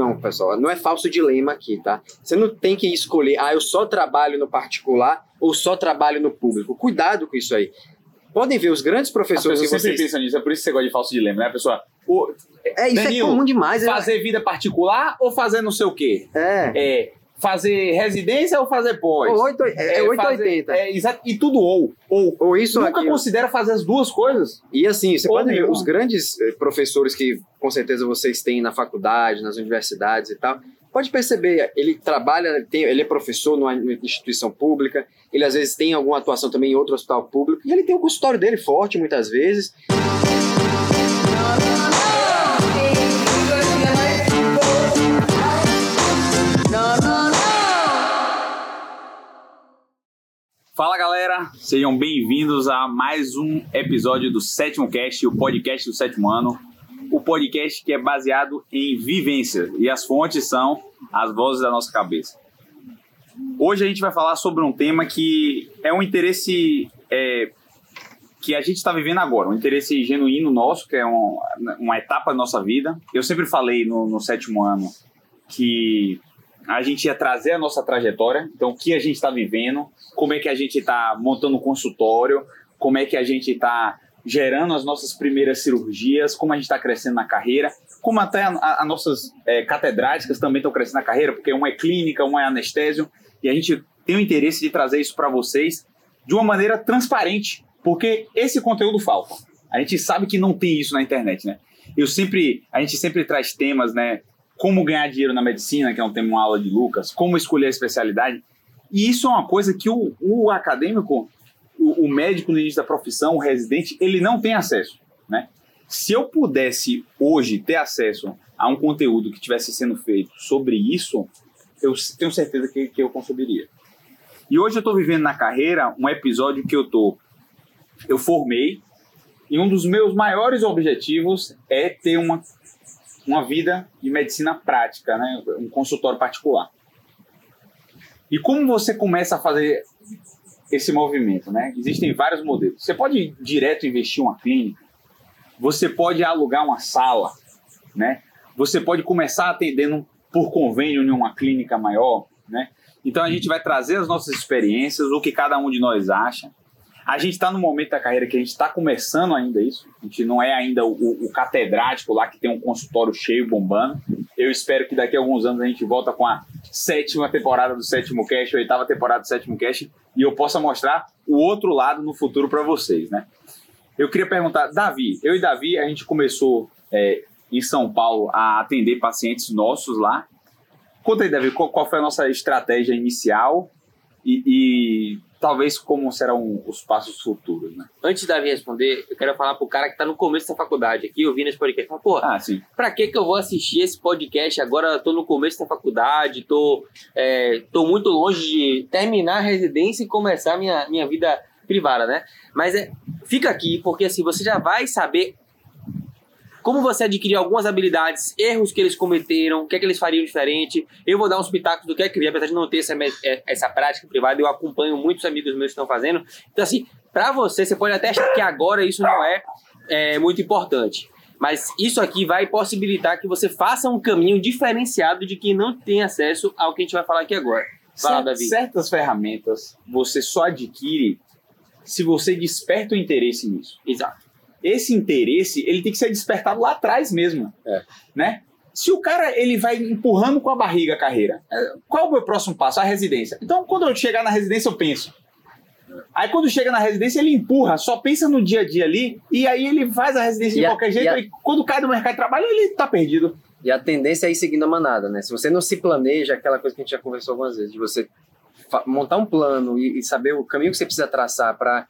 Não, pessoal, não é falso dilema aqui, tá? Você não tem que escolher, ah, eu só trabalho no particular ou só trabalho no público. Cuidado com isso aí. Podem ver os grandes professores que pessoas sempre vocês... pensam nisso, é por isso que você gosta de falso dilema, né? A pessoa, o- É, isso Danilo, é comum demais. é- fazer vida particular ou fazer não sei o quê? É. É, fazer residência ou fazer pós? Oito- é, é 880. fazer- É, exato, e tudo ou. Ou. Ou isso Nunca aquilo. considera fazer as duas coisas. E assim, você Ou pode ver os grandes eh, professores que com certeza vocês têm na faculdade, nas universidades e tal. Pode perceber, ele trabalha, tem- ele é professor numa instituição pública, ele às vezes tem alguma atuação também em outro hospital público, e ele tem o consultório dele forte muitas vezes. Fala galera, sejam bem-vindos a mais um episódio do Sétimo Cast, o podcast do sétimo ano. O podcast que é baseado em vivência e as fontes são as vozes da nossa cabeça. Hoje a gente vai falar sobre um tema que é um interesse é, que a gente está vivendo agora, um interesse genuíno nosso, que é um- uma etapa da nossa vida. Eu sempre falei no, no sétimo ano que a gente ia trazer a nossa trajetória, então o que a gente está vivendo, como é que a gente está montando um consultório, como é que a gente está gerando as nossas primeiras cirurgias, como a gente está crescendo na carreira, como até as nossas é, catedráticas também estão crescendo na carreira, porque uma é clínica, uma é anestésio, e a gente tem o interesse de trazer isso para vocês de uma maneira transparente, porque esse conteúdo falta. A gente sabe que não tem isso na internet, né? Eu sempre, a gente sempre traz temas, né? Como ganhar dinheiro na medicina, que é um tema, uma aula de Lucas, como escolher a especialidade. E isso é uma coisa que o, o acadêmico, o, o médico no início da profissão, o residente, ele não tem acesso, né? Se eu pudesse hoje ter acesso a um conteúdo que estivesse sendo feito sobre isso, eu tenho certeza que, que eu consumiria. E hoje eu estou vivendo na carreira um episódio que eu tô, eu formei e um dos meus maiores objetivos é ter uma uma vida de medicina prática, né? um consultório particular. E como você começa a fazer esse movimento? Né? Existem vários modelos. Você pode direto investir uma clínica, você pode alugar uma sala, né? você pode começar atendendo por convênio em uma clínica maior. Né? Então a gente vai trazer as nossas experiências, o que cada um de nós acha. A gente está no momento da carreira que a gente está começando ainda isso. A gente não é ainda o, o catedrático lá que tem um consultório cheio bombando. Eu espero que daqui a alguns anos a gente volta com a sétima temporada do sétimo cast, a oitava temporada do sétimo cast, e eu possa mostrar o outro lado no futuro para vocês, né? Eu queria perguntar, Davi, eu e Davi, a gente começou é, em São Paulo a atender pacientes nossos lá. Conta aí, Davi, qual, qual foi a nossa estratégia inicial e, e talvez como serão os passos futuros, né? Antes da Davi responder, eu quero falar pro cara que tá no começo da faculdade aqui, ouvindo esse podcast. Fala, pô, Ah, sim. pra que que eu vou assistir esse podcast agora? Eu tô no começo da faculdade, tô, é, tô muito longe de terminar a residência e começar a minha, minha vida privada, né? Mas é, fica aqui, porque assim, você já vai saber como você adquirir algumas habilidades, erros que eles cometeram, o que é que eles fariam diferente. Eu vou dar uns pitacos do que é que eu vi, apesar de não ter essa, é, essa prática privada, eu acompanho muitos amigos meus que estão fazendo. Então, assim, pra você, você pode até achar que agora isso não é, é muito importante. Mas isso aqui vai possibilitar que você faça um caminho diferenciado de quem não tem acesso ao que a gente vai falar aqui agora. Fala, Davi. Certas ferramentas você só adquire se você desperta o interesse nisso. Exato. Esse interesse, ele tem que ser despertado lá atrás mesmo, É. né? Se o cara ele vai empurrando com a barriga a carreira, é, qual é o meu próximo passo? A residência. Então, quando eu chegar na residência, eu penso. Aí, quando chega na residência, ele empurra, só pensa no dia a dia ali, e aí ele faz a residência E de a- qualquer jeito, e a- e quando cai do mercado de trabalho, ele tá perdido. E a tendência é ir seguindo a manada, né? Se você não se planeja, aquela coisa que a gente já conversou algumas vezes, de você montar um plano e, e saber o caminho que você precisa traçar para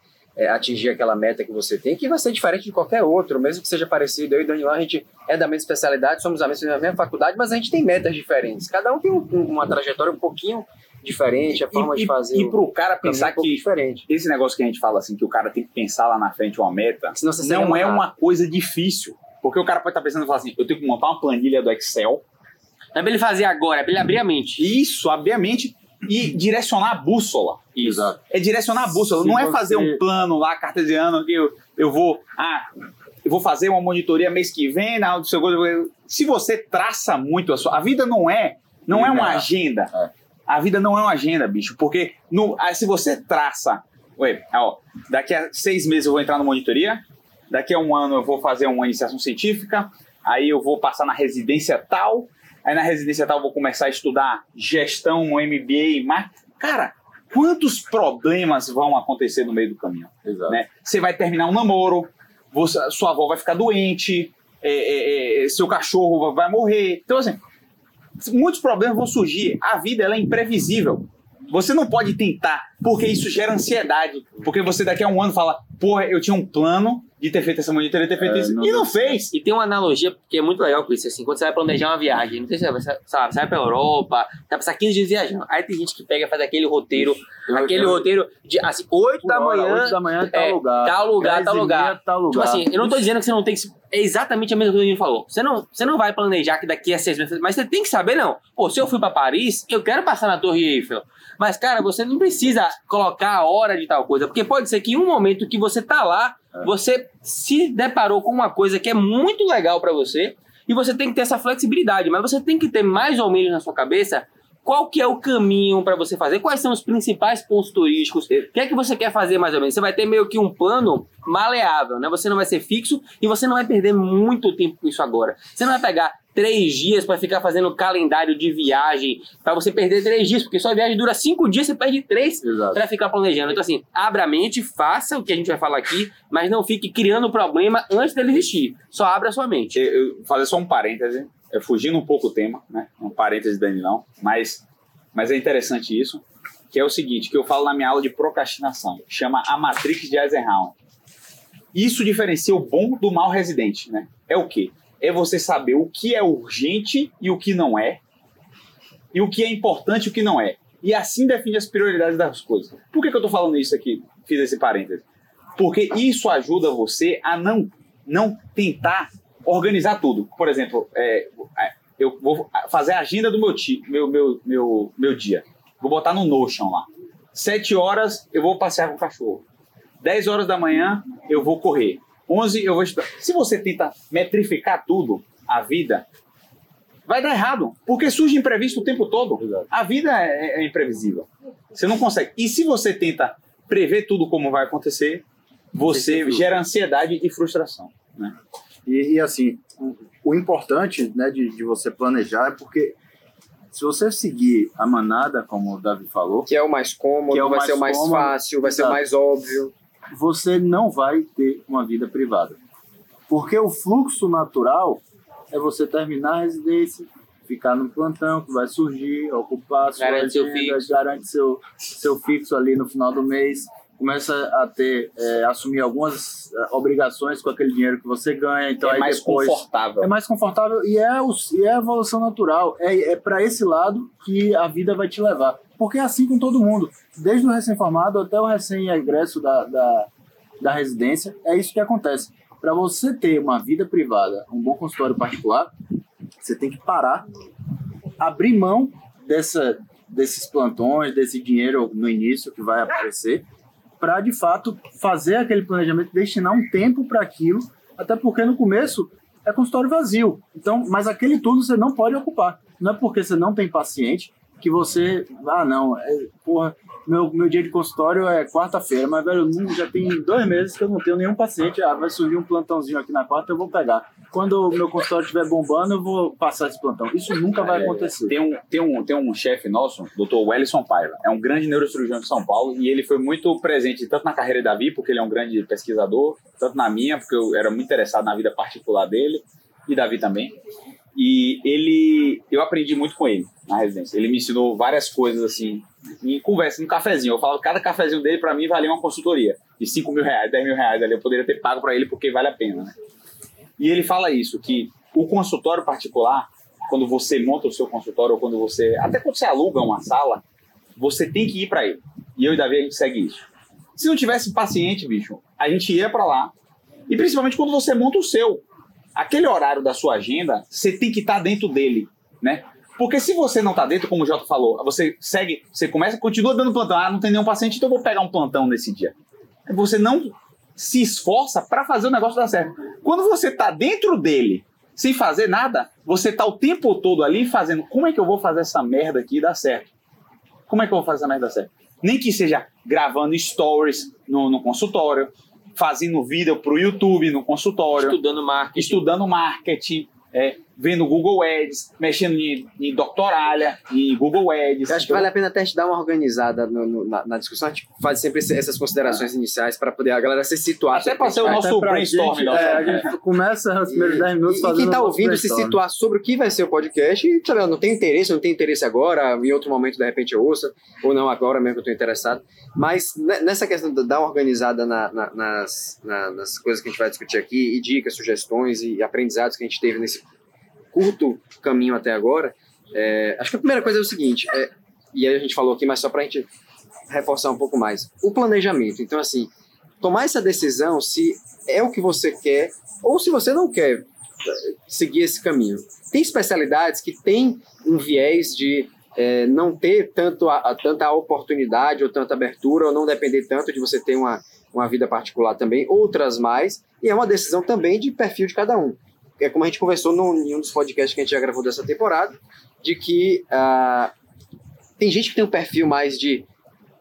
atingir aquela meta que você tem, que vai ser diferente de qualquer outro, mesmo que seja parecido. Eu e o Daniel, a gente é da mesma especialidade, somos da mesma, da mesma faculdade, mas a gente tem metas diferentes. Cada um tem um- um- uma trajetória um pouquinho diferente, a forma e, de fazer e o pro cara caminho pensar um que diferente. esse negócio que a gente fala assim, que o cara tem que pensar lá na frente uma meta, Senão você segue não é uma coisa difícil. Porque o cara pode estar pensando e falar assim, eu tenho que montar uma planilha do Excel, Não é pra ele fazer agora, é pra ele abrir a mente. isso, abrir a mente e direcionar a bússola. Exato. É direcionar a bússola, Se não é você- fazer um plano lá cartesiano que eu, eu vou, ah, eu vou fazer uma monitoria mês que vem, na do seu se você traça muito a sua. A vida não é, não é uma agenda. É. A vida não é uma agenda, bicho. Porque no, ah, se você traça. Ué, ó, daqui a seis meses eu vou entrar na monitoria, daqui a um ano eu vou fazer uma iniciação científica, aí eu vou passar na residência tal, aí na residência tal vou começar a estudar gestão, um MBA, mas, cara, quantos problemas vão acontecer no meio do caminho? Exato. né? Você vai terminar um namoro, você- sua avó vai ficar doente, é, é, é, seu cachorro vai morrer. Então, assim, muitos problemas vão surgir. A vida ela é imprevisível. Você não pode tentar, porque isso gera ansiedade. Porque você daqui a um ano fala, porra, eu tinha um plano de ter feito essa monitoria, ter feito É, isso, não e não certo. fez. E tem uma analogia que é muito legal com isso, assim, quando você vai planejar uma viagem, não sei se você vai, sabe, você vai pra Europa, vai passar 15 dias viajando. Aí tem gente que pega e faz aquele roteiro, aquele roteiro de assim, 8 da manhã, oito da manhã, tal é, lugar. tal lugar, tal meia, lugar. tal lugar. Tipo assim, eu não tô dizendo que você não tem que. É exatamente a mesma coisa que a gente falou. Você não, você não vai planejar que daqui a seis meses. Mas você tem que saber, não. Pô, se eu fui pra Paris, eu quero passar na Torre Eiffel. Mas, cara, você não precisa colocar a hora de tal coisa. Porque pode ser que em um momento que você tá lá, É. você se deparou com uma coisa que é muito legal pra você. E você tem que ter essa flexibilidade. Mas você tem que ter mais ou menos na sua cabeça qual que é o caminho para você fazer, quais são os principais pontos turísticos, o que é que você quer fazer mais ou menos. Você vai ter meio que um plano maleável, né? Você não vai ser fixo e você não vai perder muito tempo com isso agora. Você não vai pegar três dias para ficar fazendo calendário de viagem, para você perder três dias, porque sua viagem dura cinco dias, você perde três para ficar planejando. Então, assim, abra a mente, faça o que a gente vai falar aqui, mas não fique criando problema antes dele existir. Só abra a sua mente. Eu, eu fazer só um parêntese, é, fugindo um pouco o tema, né? Um parêntese Dani não, mas, mas é interessante isso, que é o seguinte, que eu falo na minha aula de procrastinação, chama a Matrix de Eisenhower. Isso diferencia o bom do mal residente, né? É o quê? É você saber o que é urgente e o que não é, e o que é importante e o que não é. E assim define as prioridades das coisas. Por que, que eu tô falando isso aqui? Fiz esse parêntese. Porque isso ajuda você a não, não tentar organizar tudo. Por exemplo, é, é, eu vou fazer a agenda do meu, ti, meu, meu, meu, meu dia. Vou botar no Notion lá. Sete horas eu vou passear com o cachorro. 10 horas da manhã eu vou correr. 11 eu vou estudar. Se você tenta metrificar tudo, a vida, vai dar errado. Porque surge imprevisto o tempo todo. A vida é, é imprevisível. Você não consegue. E se você tenta prever tudo como vai acontecer, você Você gera ansiedade e frustração. Né? E, e, assim, o, o importante né, de, de você planejar é porque se você seguir a manada, como o Davi falou, Que é o mais cômodo, Que é o vai mais ser o mais cômodo, fácil, vai ser o exato. mais óbvio. você não vai ter uma vida privada. Porque o fluxo natural é você terminar a residência, ficar no plantão que vai surgir, ocupar sua Garante seu agenda, fixo. garante seu, seu fixo ali no final do mês, começa a ter, é, assumir algumas é, obrigações com aquele dinheiro que você ganha, então é aí mais depois confortável. é mais confortável e é, o, e é a evolução natural. É, é para esse lado que a vida vai te levar. Porque é assim com todo mundo. Desde o recém-formado até o recém-egresso da, da, da residência, é isso que acontece. Para você ter uma vida privada, um bom consultório particular, você tem que parar, abrir mão dessa, desses plantões, desse dinheiro no início que vai aparecer, para de fato fazer aquele planejamento, destinar um tempo para aquilo, até porque no começo é consultório vazio. Então, mas aquele turno você não pode ocupar. Não é porque você não tem paciente que você, ah, não, é, porra, meu, meu dia de consultório é quarta-feira, mas velho, já tem dois meses que eu não tenho nenhum paciente. Ah, vai surgir um plantãozinho aqui na quarta, eu vou pegar. Quando o meu consultório estiver bombando, eu vou passar esse plantão. Isso nunca vai É, acontecer. Tem um, tem um, tem um chefe nosso, Dr. Wellison Paiva, é um grande neurocirurgião de São Paulo e ele foi muito presente tanto na carreira de Davi, porque ele é um grande pesquisador, tanto na minha, porque eu era muito interessado na vida particular dele e Davi também. E ele, eu aprendi muito com ele na residência. Ele me ensinou várias coisas assim, em conversa, no cafezinho. Eu falo, cada cafezinho dele para mim valia uma consultoria de 5 mil reais, 10 mil reais ali. Eu poderia ter pago para ele porque vale a pena, né? E ele fala isso, que o consultório particular, quando você monta o seu consultório, ou quando você. Até quando você aluga uma sala, você tem que ir para ele. E eu e Davi, a gente segue isso. Se não tivesse paciente, bicho, a gente ia para lá. E principalmente quando você monta o seu. Aquele horário da sua agenda, você tem que estar dentro dele, né? Porque se você não tá dentro, como o Jota falou, você segue, você começa, continua dando plantão. Ah, não tem nenhum paciente, então eu vou pegar um plantão nesse dia. Você não se esforça para fazer o negócio dar certo. Quando você tá dentro dele, sem fazer nada, você tá o tempo todo ali fazendo, como é que eu vou fazer essa merda aqui dar certo? Como é que eu vou fazer essa merda dar certo? Nem que seja gravando stories no, no consultório, fazendo vídeo pro YouTube no consultório, Estudando marketing. estudando marketing, é, vendo Google Ads, mexendo em, em doctoralha, em Google Ads. Eu acho que vale a pena até a gente dar uma organizada no- no- na, na discussão. A gente faz sempre esse- essas considerações iniciais para poder a galera se situar. Até pra ser o nosso brainstorm. gente, nosso- é, a gente começa os primeiros 10 minutos E, e fazendo quem tá o nosso ouvindo se situar sobre o que vai ser o podcast e, sabe, não tem interesse, não tem interesse agora, em outro momento de repente eu ouça, ou não agora mesmo que eu tô interessado. Mas ne- nessa questão de dar uma organizada na- na- nas, na- nas coisas que a gente vai discutir aqui, e dicas, sugestões e aprendizados que a gente teve nesse curto caminho até agora, é, acho que a primeira coisa é o seguinte, é, e aí a gente falou aqui, mas só pra gente reforçar um pouco mais, o planejamento. Então, assim, tomar essa decisão se é o que você quer ou se você não quer eh, seguir esse caminho. Tem especialidades que têm um viés de eh, não ter tanto a, a- tanta oportunidade ou tanta abertura ou não depender tanto de você ter uma, uma vida particular também, outras mais, e é uma decisão também de perfil de cada um. É como a gente conversou no, em um dos podcasts que a gente já gravou dessa temporada, de que ah, tem gente que tem um perfil mais de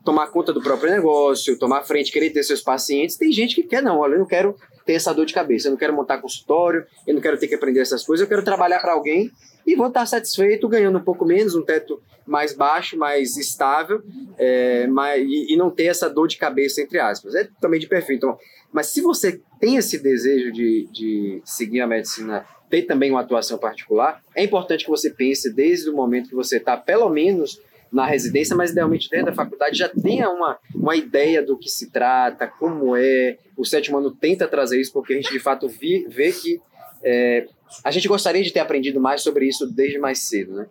tomar conta do próprio negócio, tomar frente, querer ter seus pacientes. Tem gente que quer, não, olha, eu não quero ter essa dor de cabeça, eu não quero montar consultório, eu não quero ter que aprender essas coisas, eu quero trabalhar para alguém e vou estar satisfeito ganhando um pouco menos, um teto mais baixo, mais estável, é, mas, e, e não ter essa dor de cabeça, entre aspas. É também de perfil. Então, mas se você tem esse desejo de, de seguir a medicina, ter também uma atuação particular, é importante que você pense desde o momento que você está, pelo menos, na residência, mas idealmente dentro da faculdade já tenha uma, uma ideia do que se trata, como é. O sétimo ano tenta trazer isso, porque a gente de fato vi, vê que é, a gente gostaria de ter aprendido mais sobre isso desde mais cedo, né?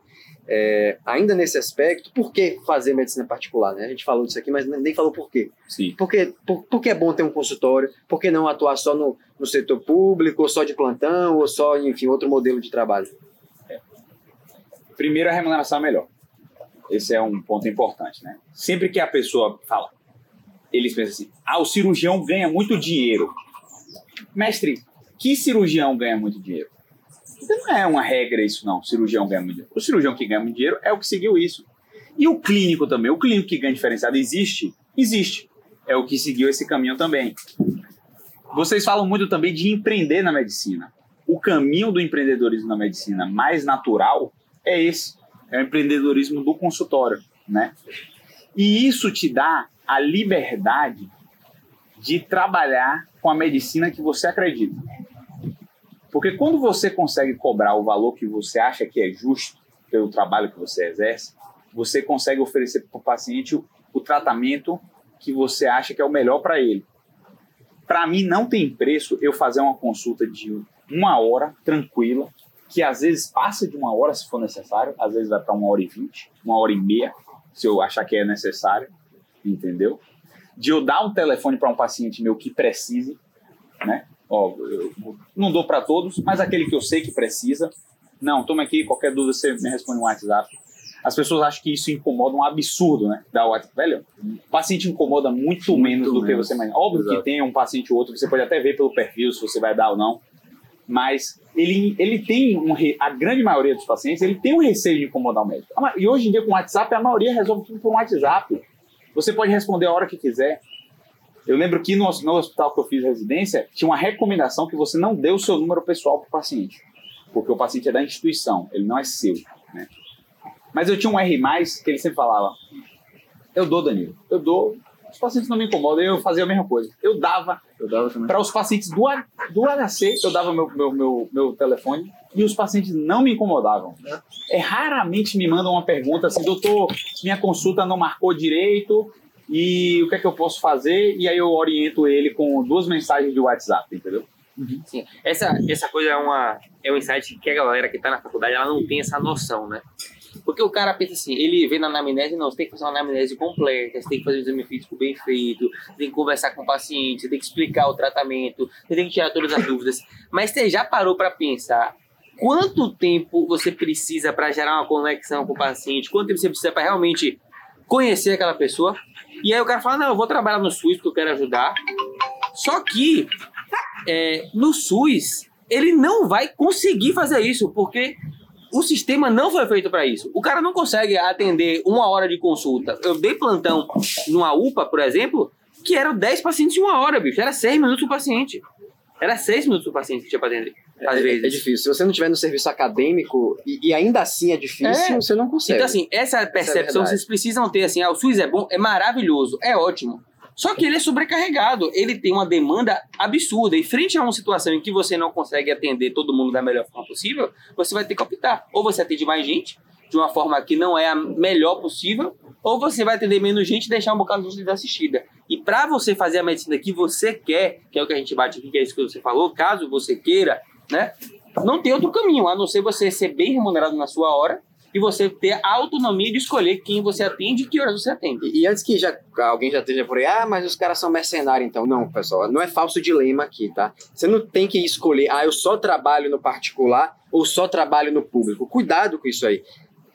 É, ainda nesse aspecto, por que fazer medicina particular? Né? A gente falou disso aqui, mas nem falou por quê. Sim. Por que, por, por que é bom ter um consultório? Por que não atuar só no, no setor público, ou só de plantão, ou só, enfim, outro modelo de trabalho? Primeiro, a remuneração é melhor. Esse é um ponto importante, né? Sempre que a pessoa fala, eles pensam assim: ah, o cirurgião ganha muito dinheiro. Mestre, que cirurgião ganha muito dinheiro? Não é uma regra isso, não. O cirurgião ganha muito dinheiro. O cirurgião que ganha muito dinheiro é o que seguiu isso. E o clínico também. O clínico que ganha diferenciado existe? Existe. É o que seguiu esse caminho também. Vocês falam muito também de empreender na medicina. O caminho do empreendedorismo na medicina mais natural é esse. É o empreendedorismo do consultório, né? E isso te dá a liberdade de trabalhar com a medicina que você acredita. Porque quando você consegue cobrar o valor que você acha que é justo pelo trabalho que você exerce, você consegue oferecer para o paciente o, o tratamento que você acha que é o melhor para ele. Para mim, não tem preço eu fazer uma consulta de uma hora tranquila, que às vezes passa de uma hora se for necessário, às vezes vai para uma hora e vinte, uma hora e meia, se eu achar que é necessário, entendeu? De eu dar um telefone para um paciente meu que precise, né? Ó, eu não dou para todos, mas aquele que eu sei que precisa. Não, toma aqui, qualquer dúvida você me responde no WhatsApp. As pessoas acham que isso incomoda um absurdo, né? Da WhatsApp. Velho, o paciente incomoda muito, menos do que menos. você imagina. Óbvio Exato. que tem um paciente ou outro, você pode até ver pelo perfil se você vai dar ou não. Mas ele, ele tem um. A grande maioria dos pacientes, ele tem um receio de incomodar o médico. E hoje em dia, com o WhatsApp, a maioria resolve tudo por WhatsApp. Você pode responder a hora que quiser. Eu lembro que no, no hospital que eu fiz residência, tinha uma recomendação que você não dê o seu número pessoal para o paciente. Porque o paciente é da instituição, ele não é seu. Né? Mas eu tinha um R, que ele sempre falava: Eu dou, Danilo, eu dou. Os pacientes não me incomodam, eu fazia a mesma coisa. Eu dava dava para os pacientes do, do HC, eu dava meu, meu, meu, meu telefone e os pacientes não me incomodavam. É, raramente me mandam uma pergunta assim, doutor, minha consulta não marcou direito e o que é que eu posso fazer? E aí eu oriento ele com duas mensagens de WhatsApp, entendeu? Sim. Essa, essa coisa é, uma, é um insight que a galera que está na faculdade ela não tem essa noção, né? Porque o cara pensa assim, ele vê na anamnese, não, você tem que fazer uma anamnese completa, você tem que fazer um exame físico bem feito, você tem que conversar com o paciente, você tem que explicar o tratamento, você tem que tirar todas as dúvidas. Mas você já parou para pensar quanto tempo você precisa para gerar uma conexão com o paciente? Quanto tempo você precisa para realmente conhecer aquela pessoa? E aí o cara fala, não, eu vou trabalhar no SUS porque eu quero ajudar. Só que é, no SUS, ele não vai conseguir fazer isso, porque o sistema não foi feito para isso. O cara não consegue atender uma hora de consulta. Eu dei plantão numa UPA, por exemplo, que eram 10 pacientes em uma hora, bicho. Era 6 minutos o paciente. Era 6 minutos o paciente que tinha para atender. Às É, vezes. é difícil. Se você não tiver no serviço acadêmico e, e ainda assim é difícil, É. você não consegue. Então, assim, essa percepção verdade. vocês precisam ter, assim, ah, o SUS é bom, é maravilhoso, é ótimo. Só que ele é sobrecarregado, ele tem uma demanda absurda. E frente a uma situação em que você não consegue atender todo mundo da melhor forma possível, você vai ter que optar. Ou você atende mais gente, de uma forma que não é a melhor possível, ou você vai atender menos gente e deixar um bocado de gente desassistida. E para você fazer a medicina que você quer, que é o que a gente bate aqui, que é isso que você falou, caso você queira, né? Não tem outro caminho, a não ser você ser bem remunerado na sua hora e você ter a autonomia de escolher quem você atende e que horas você atende. E, e antes que já, alguém já esteja por aí, ah, mas os caras são mercenários, então. Não, pessoal, não é falso dilema aqui, tá? Você não tem que escolher, ah, eu só trabalho no particular ou só trabalho no público. Cuidado com isso aí.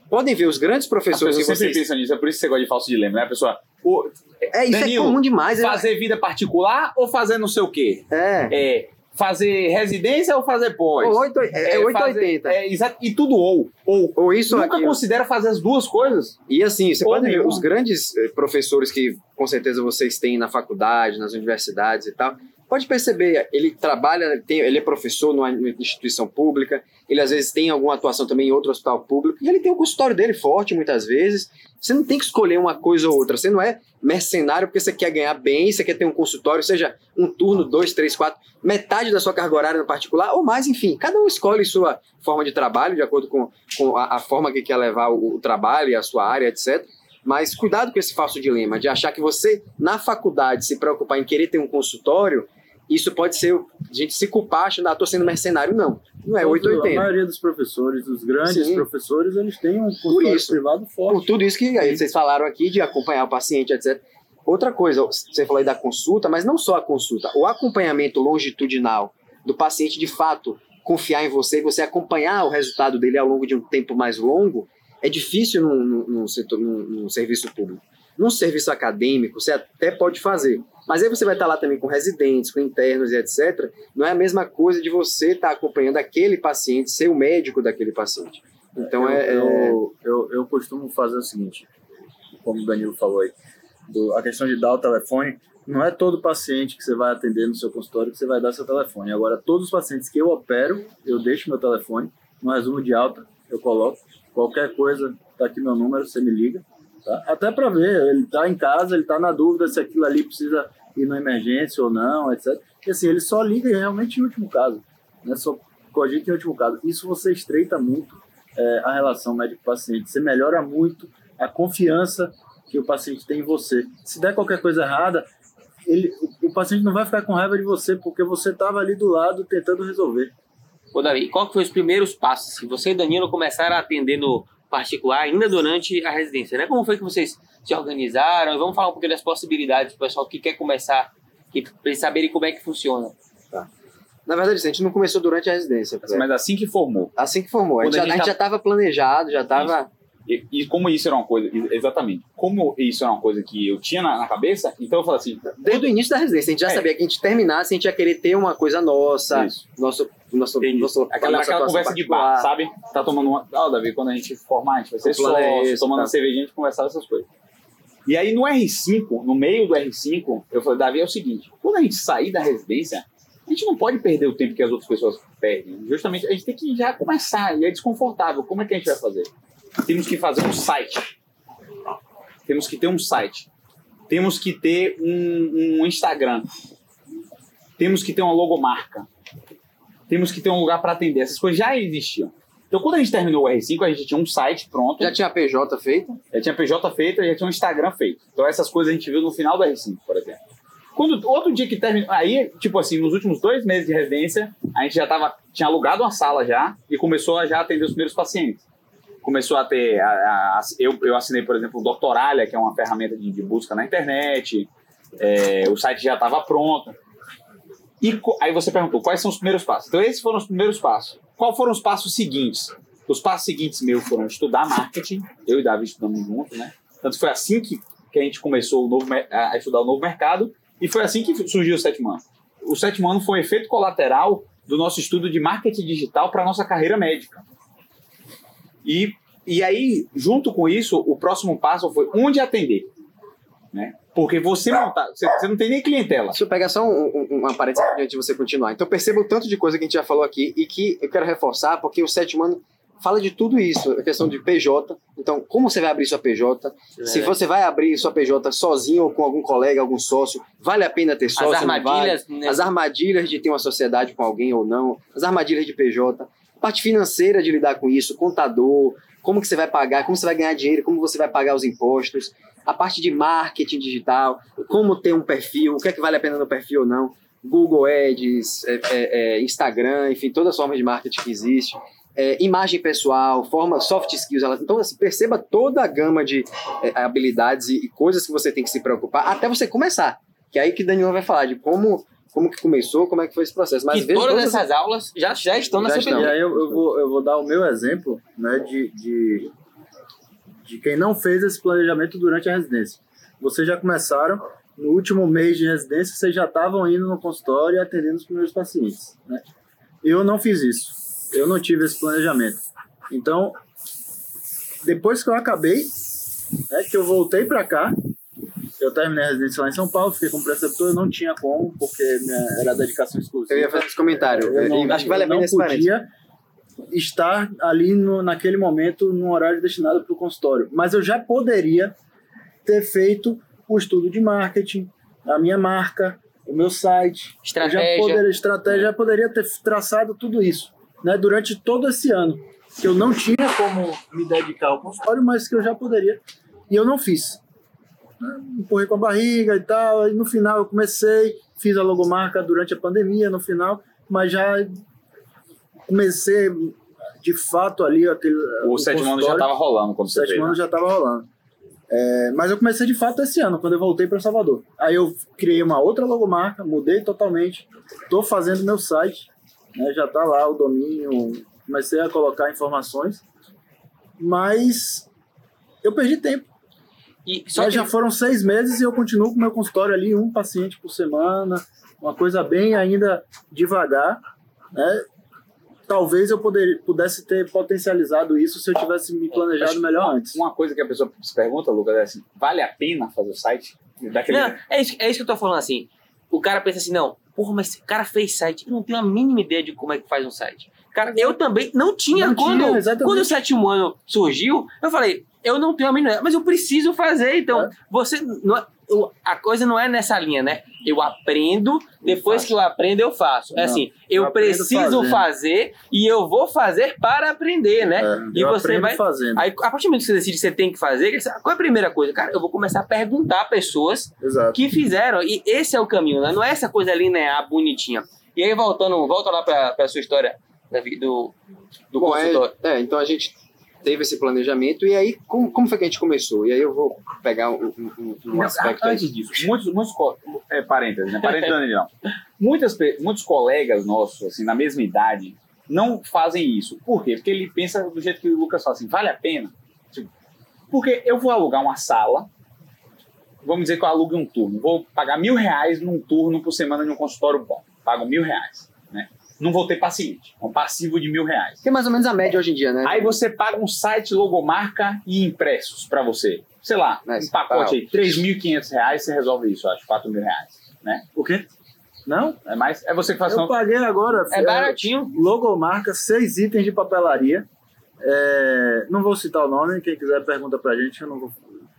Podem ver os grandes professores que sempre vocês... pensam nisso, é por isso que você gosta de falso dilema, né? A pessoa, o- É, isso Danilo, é comum demais. é- fazer vida particular ou fazer não sei o quê? É. É, fazer residência ou fazer pós? Ou oito- é, é 880. fazer- é, exato, e tudo ou. Ou. Ou isso Nunca aquilo. considera fazer as duas coisas. E assim, você Ou pode ver os grandes eh, professores que com certeza vocês têm na faculdade, nas universidades e tal. Pode perceber, ele trabalha, ele, tem- ele é professor numa instituição pública, ele às vezes tem alguma atuação também em outro hospital público, e ele tem o consultório dele forte muitas vezes. Você não tem que escolher uma coisa ou outra. Você não é mercenário porque você quer ganhar bem, você quer ter um consultório, seja um turno, dois, três, quatro, metade da sua carga horária no particular, ou mais, enfim. Cada um escolhe sua forma de trabalho, de acordo com, com a, a forma que quer levar o, o trabalho e a sua área, etc. Mas cuidado com esse falso dilema de achar que você, na faculdade, se preocupar em querer ter um consultório, isso pode ser a gente se culpar achando, ah, tô sendo mercenário. Não, não é Todos- A 880. maioria dos professores, os grandes Sim. professores, eles têm um consultório isso. privado forte. Por tudo isso que aí vocês falaram aqui de acompanhar o paciente, etc. Outra coisa, você falou aí da consulta, mas não só a consulta, o acompanhamento longitudinal do paciente de fato confiar em você e você acompanhar o resultado dele ao longo de um tempo mais longo é difícil num, num- num setor, num serviço público. Num serviço acadêmico, você até pode fazer, mas aí você vai estar lá também com residentes, com internos e etc. Não é a mesma coisa de você estar acompanhando aquele paciente, ser o médico daquele paciente. Então eu, é, é- eu, eu, eu costumo fazer o seguinte, como o Danilo falou aí, do- a questão de dar o telefone, não é todo paciente que você vai atender no seu consultório que você vai dar seu telefone. Agora, todos os pacientes que eu opero, eu deixo meu telefone, no resumo de alta, eu coloco. Qualquer coisa, tá aqui meu número, você me liga. Tá? Até para ver, ele tá em casa, ele tá na dúvida se aquilo ali precisa ir na emergência ou não, etc. E assim, ele só liga realmente em último caso, né? Só cogita em último caso. Isso você estreita muito é, a relação médico-paciente. Você melhora muito a confiança que o paciente tem em você. Se der qualquer coisa errada, ele, o, o paciente não vai ficar com raiva de você porque você estava ali do lado tentando resolver. Ô, Davi, qual que foi os primeiros passos? Se você e Danilo começaram a atender no particular ainda durante a residência, né? Como foi que vocês se organizaram? Vamos falar um pouquinho das possibilidades para o pessoal que quer começar, que para eles saberem como é que funciona. Na verdade, assim, a gente não começou durante a residência. Mas assim que formou. Assim que formou. A gente, Quando a já, gente a gente tá- já estava planejado, já estava. E, e como isso era uma coisa, exatamente, como isso era uma coisa que eu tinha na, na cabeça, então eu falei assim, Desde o início da residência, a gente já É. sabia que a gente terminasse, a gente ia querer ter uma coisa nossa, isso. nosso, nosso, Entendi. nosso, Aquela, nossa aquela conversa de bar, sabe? Tá tomando uma. Ah, Davi, quando a gente formar, a gente vai ser O plano é sócio, esse, tomando tá. uma cervejinha, a gente conversava essas coisas. E aí no R5, no meio do R5, eu falei, Davi, é o seguinte: quando a gente sair da residência, a gente não pode perder o tempo que as outras pessoas perdem. Justamente, a gente tem que já começar, e é desconfortável. Como é que a gente vai fazer? Temos que fazer um site. Temos que ter um site. Temos que ter um, um Instagram. Temos que ter uma logomarca. Temos que ter um lugar para atender. Essas coisas já existiam. Então, quando a gente terminou o R5, a gente tinha um site pronto. Já tinha a PJ feita. Já tinha PJ feito, já tinha um Instagram feito. Então essas coisas a gente viu no final do R5, por exemplo. Quando outro dia que terminou, aí, tipo assim, nos últimos dois meses de residência, a gente já tava, tinha alugado uma sala já e começou a já atender os primeiros pacientes. Começou a ter, a- a- a- eu, eu assinei, por exemplo, o Doctoralha, que é uma ferramenta de, de busca na internet, é, o site já estava pronto. E aí você perguntou, quais são os primeiros passos? Então esses foram os primeiros passos. Qual foram os passos seguintes? Os passos seguintes meus foram estudar marketing, eu e Davi estudamos junto, né? Tanto foi assim que, que a gente começou novo, a estudar o novo mercado e foi assim que surgiu o sétimo ano. O sétimo ano foi um efeito colateral do nosso estudo de marketing digital para a nossa carreira médica. E, e aí, junto com isso, o próximo passo foi onde atender. Né? Porque você não, tá, você, você não tem nem clientela. Deixa eu pegar só um, um, uma parênteses antes de você continuar. Então, perceba o tanto de coisa que a gente já falou aqui e que eu quero reforçar, porque o sétimo ano fala de tudo isso, a questão de PJ. Então, como você vai abrir sua PJ? É. Se você vai abrir sua PJ sozinho ou com algum colega, algum sócio, vale a pena ter sócio? As não vale? armadilhas, né? As armadilhas de ter uma sociedade com alguém ou não, as armadilhas de PJ, parte financeira de lidar com isso, contador, como que você vai pagar, como você vai ganhar dinheiro, como você vai pagar os impostos, a parte de marketing digital, como ter um perfil, o que é que vale a pena no perfil ou não, Google Ads, é, é, é, Instagram, enfim, todas as formas de marketing que existe, é, imagem pessoal, forma, soft skills, ela- então assim, perceba toda a gama de é, habilidades e, e coisas que você tem que se preocupar até você começar, que é aí que Danilo vai falar de como como que começou, como é que foi esse processo. Mas e veja todas todas essas aulas já, já estão na Já CPD. E aí eu, eu vou, eu vou dar o meu exemplo né, de, de, de quem não fez esse planejamento durante a residência. Vocês já começaram, no último mês de residência, vocês já estavam indo no consultório e atendendo os primeiros pacientes. Né? Eu não fiz isso. Eu não tive esse planejamento. Então, depois que eu acabei, né, que eu voltei para cá, eu terminei a residência lá em São Paulo, fiquei como preceptor, eu não tinha como, porque minha, era dedicação exclusiva. Eu ia fazer esse comentário. Eu não, Acho que vale a pena não podia estar ali no, naquele momento num horário destinado para o consultório, mas eu já poderia ter feito o estudo de marketing, a minha marca, o meu site, eu já Estratégia. poderia, estratégia, já poderia ter traçado tudo isso, né, durante todo esse ano, que eu não tinha como me dedicar ao consultório, mas que eu já poderia e eu não fiz. Né, Empurrei com a barriga e tal, e no final eu comecei, fiz a logomarca durante a pandemia, no final, mas já comecei de fato ali aquele O sétimo ano já estava rolando quando O você fez. sétimo né? ano já estava rolando. É, mas eu comecei de fato esse ano, quando eu voltei para Salvador. Aí eu criei uma outra logomarca, mudei totalmente. Estou fazendo meu site, né, já está lá o domínio. Comecei a colocar informações, mas eu perdi tempo. E, só que, já foram seis meses e eu continuo com o meu consultório ali, um paciente por semana, uma coisa bem ainda devagar. Né? Talvez eu poder, pudesse ter potencializado isso se eu tivesse me planejado melhor antes. Uma coisa que a pessoa se pergunta, Lucas, é assim: vale a pena fazer o site? Daquele... Não, é isso, é isso que eu tô falando assim. O cara pensa assim, não, porra, mas o cara fez site, eu não tenho a mínima ideia de como é que faz um site. Cara, eu também não tinha. Não quando, tinha, exatamente. quando o sétimo ano surgiu, eu falei, eu não tenho a mínima mas eu preciso fazer. Então, É. você. Não é- a coisa não é nessa linha, né? Eu aprendo, depois faço. que eu aprendo, eu faço. É Não, assim, eu, eu preciso fazendo. fazer e eu vou fazer para aprender, né? É, E eu você vai- fazendo. Aí, a partir do momento que você decide que você tem que fazer, qual é a primeira coisa? Cara, eu vou começar a perguntar a pessoas Exato. que fizeram. E esse é o caminho, né? Não é essa coisa linear, bonitinha. E aí, voltando, volta lá pra, pra sua história Davi, do, do Bom, consultório. é, é, então a gente teve esse planejamento e aí como, como foi que a gente começou? E aí eu vou pegar um, um- um- aspecto aí. antes disso, muitos, muitos é, parênteses, né? Parênteses não, não. Muitas, muitos colegas nossos, assim, na mesma idade, não fazem isso. Por quê? Porque ele pensa do jeito que o Lucas fala assim, vale a pena? Tipo, porque eu vou alugar uma sala, vamos dizer que eu alugue um turno, vou pagar mil reais num turno por semana em um consultório bom. Pago mil reais? Não vou ter paciente, é um passivo de mil reais. Que é mais ou menos a média hoje em dia, né? Aí você paga um site, logomarca e impressos pra você. Sei lá, Mas, um pacote aí, 3.500 reais, você resolve isso, acho, 4 mil reais, né? O quê? Não? É mais, é você que faz Eu não. paguei agora. É baratinho. Logomarca, seis itens de papelaria. É, não vou citar o nome, quem quiser pergunta pra gente, eu não vou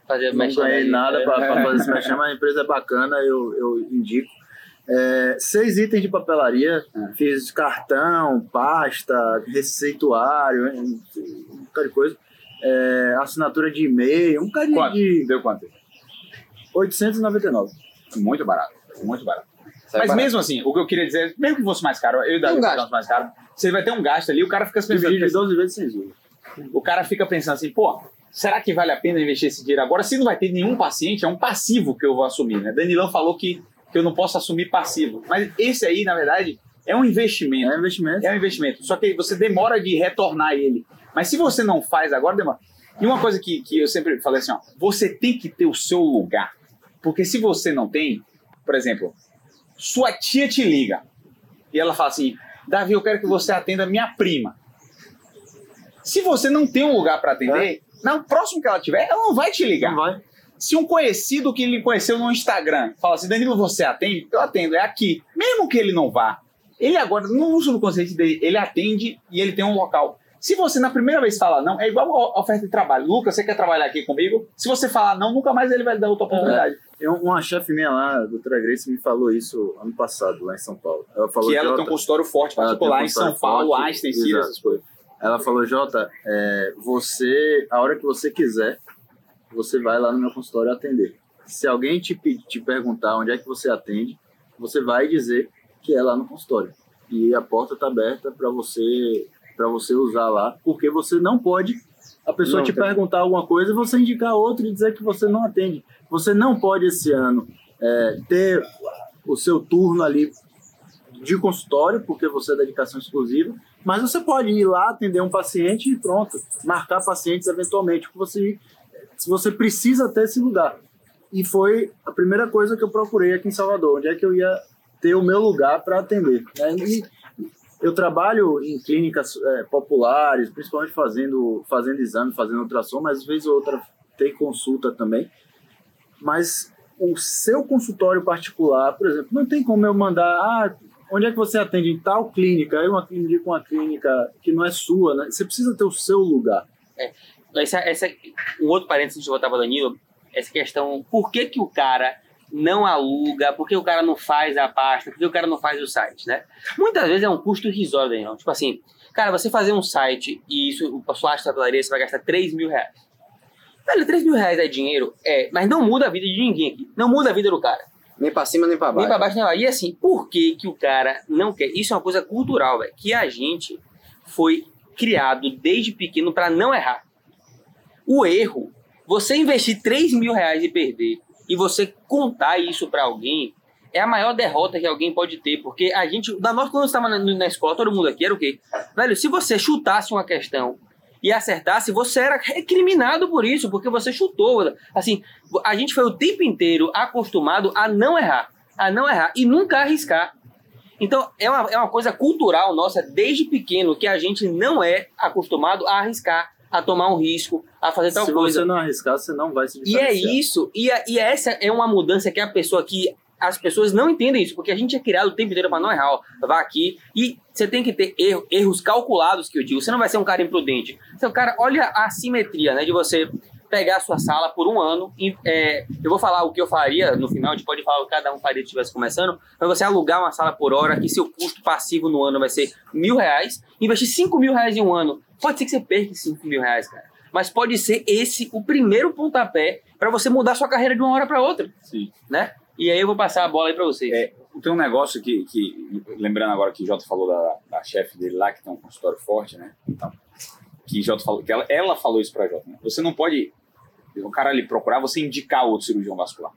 Fazer não ganhei nada É. para fazer esse mexer, mas a empresa é bacana, eu, eu indico. É, seis itens de papelaria, É. fiz cartão, pasta, receituário, um bocado de coisa. É, assinatura de e-mail, um bocado de- Quanto? de Deu quanto? 899. Muito barato, muito barato. Sai Mas barato. mesmo assim, o que eu queria dizer, mesmo que fosse mais caro, eu e o Davi um mais caro, você vai ter um gasto ali, o cara fica Dividido de pensando, 12 vezes sem juros. o cara fica pensando assim, pô, será que vale a pena investir esse dinheiro agora? Se não vai ter nenhum paciente, é um passivo que eu vou assumir, né? Danilão falou que, que eu não posso assumir passivo. Mas esse aí, na verdade, é um investimento. É investimento. É um investimento. Só que você demora de retornar ele. Mas se você não faz agora, demora. E uma coisa que, que eu sempre falei assim, ó, você tem que ter o seu lugar. Porque se você não tem, por exemplo, sua tia te liga e ela fala assim, Davi, eu quero que você atenda minha prima. Se você não tem um lugar para atender, no próximo que ela tiver, ela não vai te ligar. Não vai. Se um conhecido que ele conheceu no Instagram fala assim, Danilo, você atende? Eu atendo, é aqui. Mesmo que ele não vá, ele agora, no uso do conceito dele, ele atende e ele tem um local. Se você na primeira vez falar não, é igual a oferta de trabalho. Lucas, você quer trabalhar aqui comigo? Se você falar não, nunca mais ele vai dar outra oportunidade. Eu, uma chefe minha lá, a doutora Grace, me falou isso ano passado, lá em São Paulo. Ela falou, que ela "Jota", tem um consultório forte particular um em São Paulo, forte, Einstein, essas coisas. Ela falou, Jota, é, você, a hora que você quiser, você vai lá no meu consultório atender. Se alguém te, te perguntar onde é que você atende, você vai dizer que é lá no consultório. E a porta está aberta para você para você usar lá, porque você não pode a pessoa Não, te tem- perguntar alguma coisa e você indicar outro e dizer que você não atende. Você não pode esse ano é, ter o seu turno ali de consultório, porque você é dedicação exclusiva, mas você pode ir lá atender um paciente e pronto, marcar pacientes eventualmente, porque você, se você precisa ter esse lugar. E foi a primeira coisa que eu procurei aqui em Salvador, onde é que eu ia ter o meu lugar para atender. né? E eu trabalho em clínicas é, populares, principalmente fazendo, fazendo exame, fazendo ultrassom, mas às vezes ou outra tem consulta também. Mas o seu consultório particular, por exemplo, não tem como eu mandar, ah, onde é que você atende em tal clínica? Aí uma clínica com uma clínica que não é sua, né? Você precisa ter o seu lugar. Essa, essa, um outro parênteses antes de voltar para Danilo, essa questão, por que, que o cara não aluga, por que o cara não faz a pasta, por que o cara não faz o site, né? Muitas vezes é um custo irrisório, Danilo. Tipo assim, cara, você fazer um site e isso, a sua arte papelaria, você vai gastar 3 mil reais. Velho, 3 mil reais é dinheiro? É, mas não muda a vida de ninguém aqui. Não muda a vida do cara. Nem pra cima, nem pra Nem baixo. pra baixo, nem pra baixo. E assim, por que, que o cara não quer? Isso é uma coisa cultural, velho. Que a gente foi criado desde pequeno pra não errar. O erro, você investir 3 mil reais e perder, e você contar isso pra alguém, é a maior derrota que alguém pode ter. Porque a gente, da nós, quando estava na, na escola, todo mundo aqui era o quê? Velho, se você chutasse uma questão e acertasse, você era recriminado por isso, porque você chutou. Assim, a gente foi o tempo inteiro acostumado a não errar, a não errar e nunca arriscar. Então, é uma, é uma coisa cultural nossa desde pequeno que a gente não é acostumado a arriscar, a tomar um risco, a fazer tal Se coisa. você não arriscar, você não vai se E é isso, e, a- e essa é uma mudança que a pessoa que as pessoas não entendem isso, porque a gente é criado o tempo inteiro para não errar. Ó, vá aqui e você tem que ter erro- erros calculados, que eu digo. Você não vai ser um cara imprudente. Você é um cara, olha a simetria, né, de você pegar a sua sala por um ano. E, é, eu vou falar o que eu faria no final, a gente pode falar o que cada um faria se estivesse começando, mas você alugar uma sala por hora, que seu custo passivo no ano vai ser mil reais, investir cinco mil reais em um ano. Pode ser que você perca cinco mil reais, cara. Mas pode ser esse o primeiro pontapé para você mudar sua carreira de uma hora para outra, Sim. né? E aí eu vou passar a bola aí para vocês. É, tem um negócio que, que, lembrando agora que o Jota falou da, da chefe dele lá, que tem um consultório forte, né? Então, que Jota falou, que ela, ela falou isso pra Jota, né? Você não pode, o cara ali procurar, você indicar outro cirurgião vascular.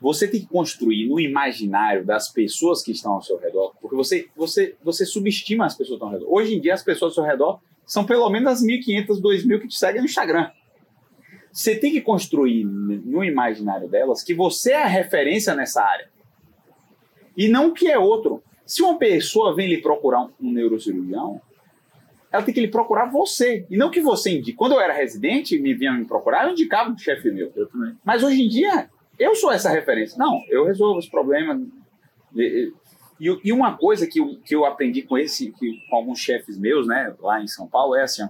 Você tem que construir no imaginário das pessoas que estão ao seu redor, porque você, você, você subestima as pessoas que estão ao redor. Hoje em dia, as pessoas ao seu redor são pelo menos as 1.500, 2.000 que te seguem no Instagram. Você tem que construir no imaginário delas que você é a referência nessa área. E não que é outro. Se uma pessoa vem lhe procurar um, neurocirurgião, ela tem que lhe procurar você. E não que você indique. Quando eu era residente me vinha me procurar, eu indicava um chefe meu. Eu também. Mas hoje em dia, eu sou essa referência. Não, eu resolvo os problemas. E, e- uma coisa que eu, que eu aprendi com esse, que- com alguns chefes meus, né, lá em São Paulo, é assim, ó,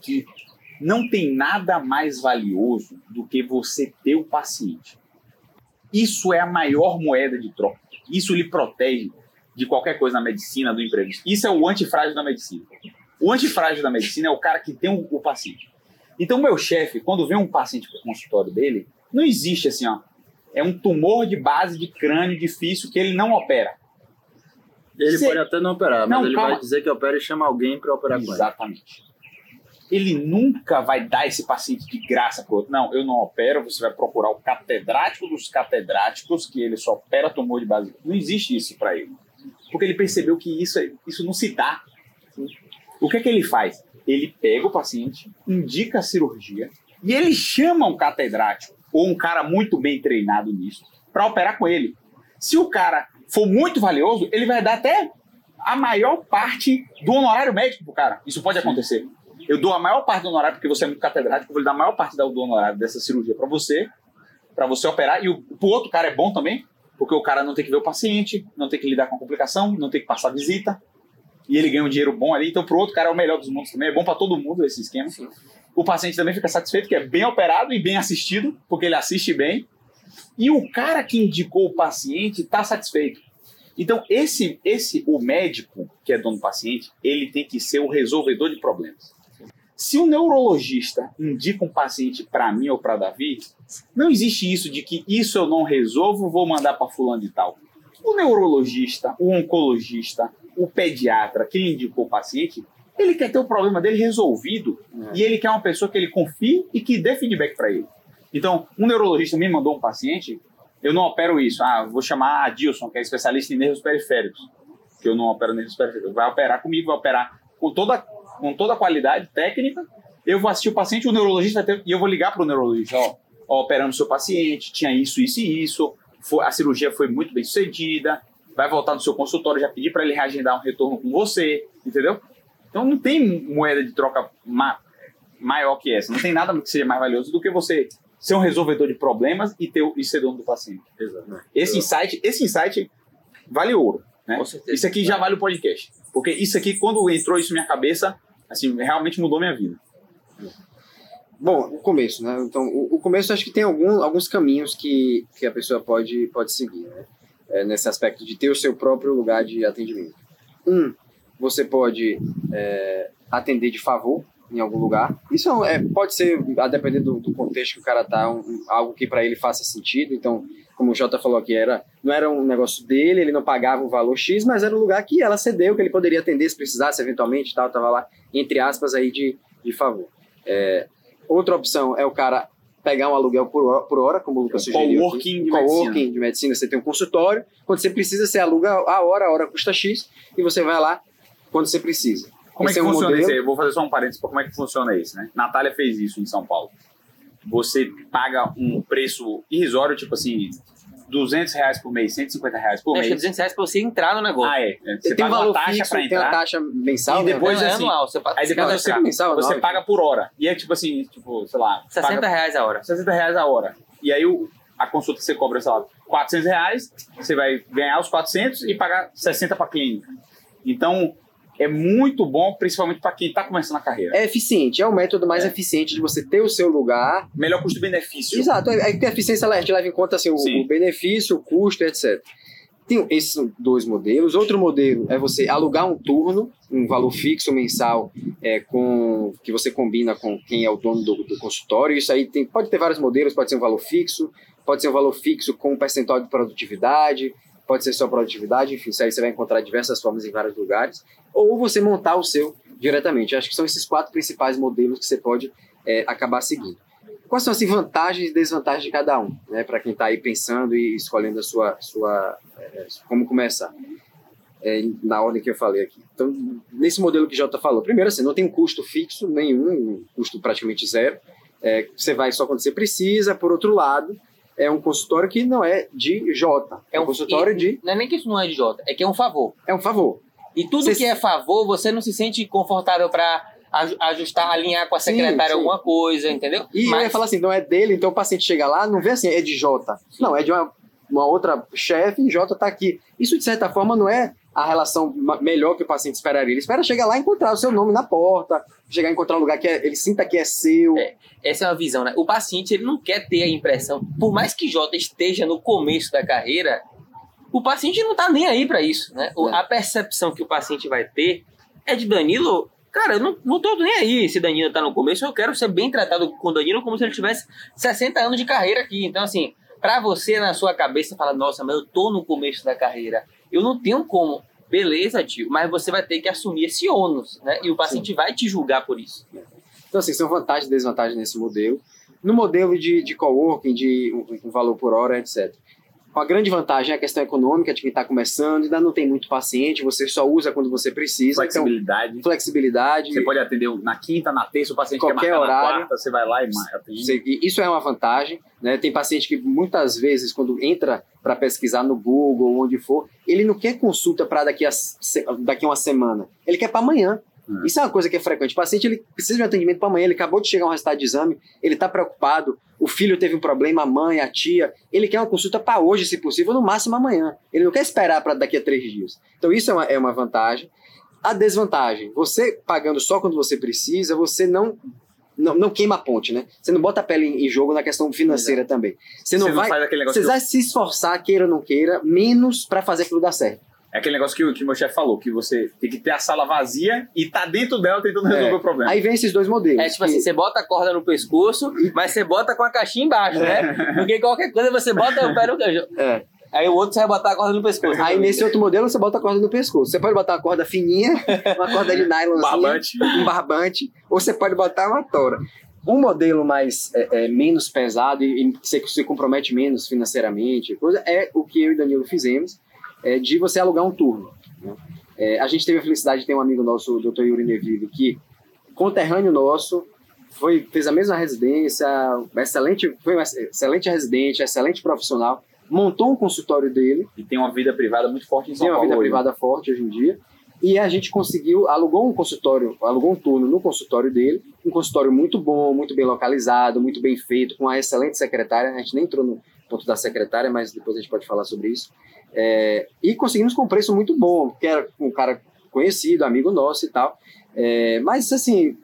que não tem nada mais valioso do que você ter o paciente. Isso é a maior moeda de troca. Isso lhe protege de qualquer coisa na medicina, do imprevisto. Isso é o antifrágil da medicina. O antifrágil da medicina é o cara que tem o, o paciente. Então, meu chefe, quando vem um paciente para o consultório dele, não existe assim, ó. É um tumor de base de crânio difícil que ele não opera. Ele Você- pode até não operar, mas Não, ele calma. vai dizer que opera e chama alguém para operar com ele. Exatamente. Ele nunca vai dar esse paciente de graça para outro. Não, eu não opero, você vai procurar o catedrático dos catedráticos, que ele só opera tumor de base. Não existe isso para ele. Porque ele percebeu que isso, é- isso não se dá. O que é que ele faz? Ele pega o paciente, indica a cirurgia e ele chama um catedrático ou um cara muito bem treinado nisso para operar com ele. Se o cara for muito valioso, ele vai dar até a maior parte do honorário médico pro cara. Isso pode acontecer. Eu dou a maior parte do honorário, porque você é muito catedrático, eu vou lhe dar a maior parte do honorário dessa cirurgia para você, para você operar. E o, pro outro cara é bom também, porque o cara não tem que ver o paciente, não tem que lidar com a complicação, não tem que passar visita. E ele ganha um dinheiro bom ali. Então, pro outro cara é o melhor dos mundos também. É bom para todo mundo esse esquema. Sim. O paciente também fica satisfeito, que é bem operado e bem assistido, porque ele assiste bem. E o cara que indicou o paciente está satisfeito. Então, esse, esse, o médico que é dono do paciente, ele tem que ser o resolvedor de problemas. Se o neurologista indica um paciente para mim ou para Davi, não existe isso de que isso eu não resolvo, vou mandar para fulano de tal. O neurologista, o oncologista, o pediatra que indicou o paciente, ele quer ter o problema dele resolvido É. e ele quer uma pessoa que ele confie e que dê feedback para ele. Então, um neurologista me mandou um paciente, eu não opero isso. Ah, vou chamar a Dilson, que é especialista em nervos periféricos, que eu não opero nervos periféricos. Vai operar comigo, vai operar com toda, com toda a qualidade técnica. Eu vou assistir o paciente, o neurologista e eu vou ligar para o neurologista. Ó, ó, operamos seu paciente, tinha isso, isso e isso. Foi, a cirurgia foi muito bem sucedida. Vai voltar no seu consultório, já pedi para ele reagendar um retorno com você, entendeu? Então não tem moeda de troca ma- maior que essa. Não tem nada que seja mais valioso do que você ser um resolvedor de problemas e, ter, o- e ser dono do paciente. Esse insight, esse insight vale ouro. Né? Com certeza. Isso aqui já vale o podcast. Porque isso aqui, quando entrou isso na minha cabeça, assim, realmente mudou minha vida. Bom, o começo, né? Então, o, o começo acho que tem algum, alguns caminhos que, que a pessoa pode, pode seguir, né? É, nesse aspecto de ter o seu próprio lugar de atendimento. Um, você pode é, atender de favor em algum lugar. Isso é é, pode ser, a depender do, do contexto que o cara tá, um- algo que para ele faça sentido. Então, como o Jota falou aqui, era, não era um negócio dele, ele não pagava um valor X, mas era um lugar que ela cedeu, que ele poderia atender se precisasse eventualmente, tal, tava lá, entre aspas, aí de, de favor. É, outra opção é o cara pegar um aluguel por hora, por hora como o Lucas Um sugeriu. coworking de coworking medicina. de medicina. Você tem um consultório, quando você precisa, você aluga a hora, a hora custa X, e você vai lá quando você precisa. Como Esse é que um funciona modelo- isso aí? Eu vou fazer só um parênteses para como é que funciona isso, né? Natália fez isso em São Paulo. Você paga um preço irrisório, tipo assim, 200 reais por mês, 150 reais por Acho que é mês. 200 reais pra você entrar no negócio. Ah, é. Você tem um paga valor uma taxa fixo, para tem uma entrar. taxa mensal, E né? depois- é assim, anual. Você, Aí você depois você, entrar. mensal, você paga por hora. E é tipo assim, tipo, sei lá, 60 paga reais a hora. 60 reais a hora. E aí o, a consulta você cobra, sei lá, 400 reais, você vai ganhar os 400 e pagar 60 para clínica. Então, é muito bom, principalmente para quem está começando a carreira. É eficiente, é o método mais É. eficiente de você ter o seu lugar. Melhor custo-benefício. Exato, é é que a eficiência ela, a gente leva em conta assim, o, o benefício, o custo, etc. Tem esses dois modelos. Outro modelo é você alugar um turno, um valor fixo mensal, é, com que você combina com quem é o dono do, do consultório. Isso aí tem, pode ter vários modelos, pode ser um valor fixo, pode ser um valor fixo com um percentual de produtividade, pode ser só produtividade, enfim, isso aí você vai encontrar diversas formas em vários lugares. Ou você montar o seu diretamente. Acho que são esses quatro principais modelos que você pode é, acabar seguindo. Quais são as vantagens e desvantagens de cada um, né, para quem está aí pensando e escolhendo a sua, sua é, como começar? É, na ordem que eu falei aqui. Então, nesse modelo que o Jota falou, primeiro assim, não tem um custo fixo nenhum, um custo praticamente zero. É, você vai só quando você precisa. Por outro lado, é um consultório que não é de Jota, é um consultório e- de Não é nem que isso não é de Jota, é que é um favor. é um favor. E tudo Você- que é favor, você não se sente confortável pra aju- ajustar, alinhar com a Sim, secretária sim. alguma coisa, entendeu? E eu ia falar assim, não é dele, então o paciente chega lá, não vê assim, é de J. Não, é de uma, uma outra chefe e J tá aqui. Isso, de certa forma, não é a relação melhor que o paciente esperaria. Ele espera chegar lá e encontrar o seu nome na porta, chegar a encontrar um lugar que é- ele sinta que é seu. É. Essa é uma visão, né? O paciente ele não quer ter a impressão, por mais que Jota esteja no começo da carreira, o paciente não tá nem aí pra isso, né? É. A percepção que o paciente vai ter é de Danilo, cara, eu não, não tô nem aí se Danilo tá no começo, eu quero ser bem tratado com Danilo como se ele tivesse 60 anos de carreira aqui. Então, assim, pra você na sua cabeça falar, nossa, mas eu tô no começo da carreira, eu não tenho como. Beleza, tio, mas você vai ter que assumir esse ônus, né? E o paciente vai te julgar por isso. Então, assim, são vantagens e desvantagens nesse modelo. No modelo de, de coworking, de um valor por hora, etc. com a grande vantagem é a questão econômica de quem está começando, ainda não tem muito paciente, você só usa quando você precisa. Flexibilidade. Então, flexibilidade. Você pode atender na quinta, na terça, o paciente Qualquer quer marcar horário. na quarta, você vai lá e atende. Isso é uma vantagem. Né? Tem paciente que muitas vezes, quando entra para pesquisar no Google ou onde for, ele não quer consulta para daqui, a daqui a uma semana. Ele quer para amanhã. Hum. Isso é uma coisa que é frequente. O paciente ele precisa de um atendimento para amanhã, ele acabou de chegar um resultado de exame, ele está preocupado, o filho teve um problema, a mãe, a tia, ele quer uma consulta para hoje, se possível, no máximo amanhã. Ele não quer esperar para daqui a três dias. Então isso é uma, é uma vantagem. A desvantagem, você pagando só quando você precisa, você não não, não queima a ponte, né? Você não bota a pele em, em jogo na questão financeira também. Você não vai, faz aquele negócio você que vai se esforçar, queira ou não queira, menos para fazer aquilo dar certo. É aquele negócio que, o- que o meu chefe falou, que você tem que ter a sala vazia e tá dentro dela tentando É. resolver o problema. Aí vem esses dois modelos. É tipo assim, você bota a corda no pescoço, mas você bota com a caixinha embaixo, né? Porque qualquer coisa você bota o pé no. É. Aí o outro você vai botar a corda no pescoço. Aí nesse outro modelo você bota a corda no pescoço. Você pode botar uma corda fininha, uma corda de nylon, Barbante. um barbante, ou você pode botar uma tora. Um modelo mais é, é, menos pesado e, e que você se compromete menos financeiramente, coisa, é o que eu e Danilo fizemos, é, de você alugar um turno. né? É, a gente teve a felicidade de ter um amigo nosso, o Dr. Yuri Neville, que conterrâneo nosso, foi, fez a mesma residência, excelente, foi um excelente residente, excelente profissional, montou um consultório dele, E tem uma vida privada muito forte em São tem uma Paulo. vida hoje. privada forte hoje em dia. E a gente conseguiu, alugou um consultório, alugou um turno no consultório dele, um consultório muito bom, muito bem localizado, muito bem feito, com uma excelente secretária. A gente nem entrou no ponto da secretária, mas depois a gente pode falar sobre isso. É, e conseguimos com um preço muito bom, que era um cara conhecido, amigo nosso e tal. É, mas, assim,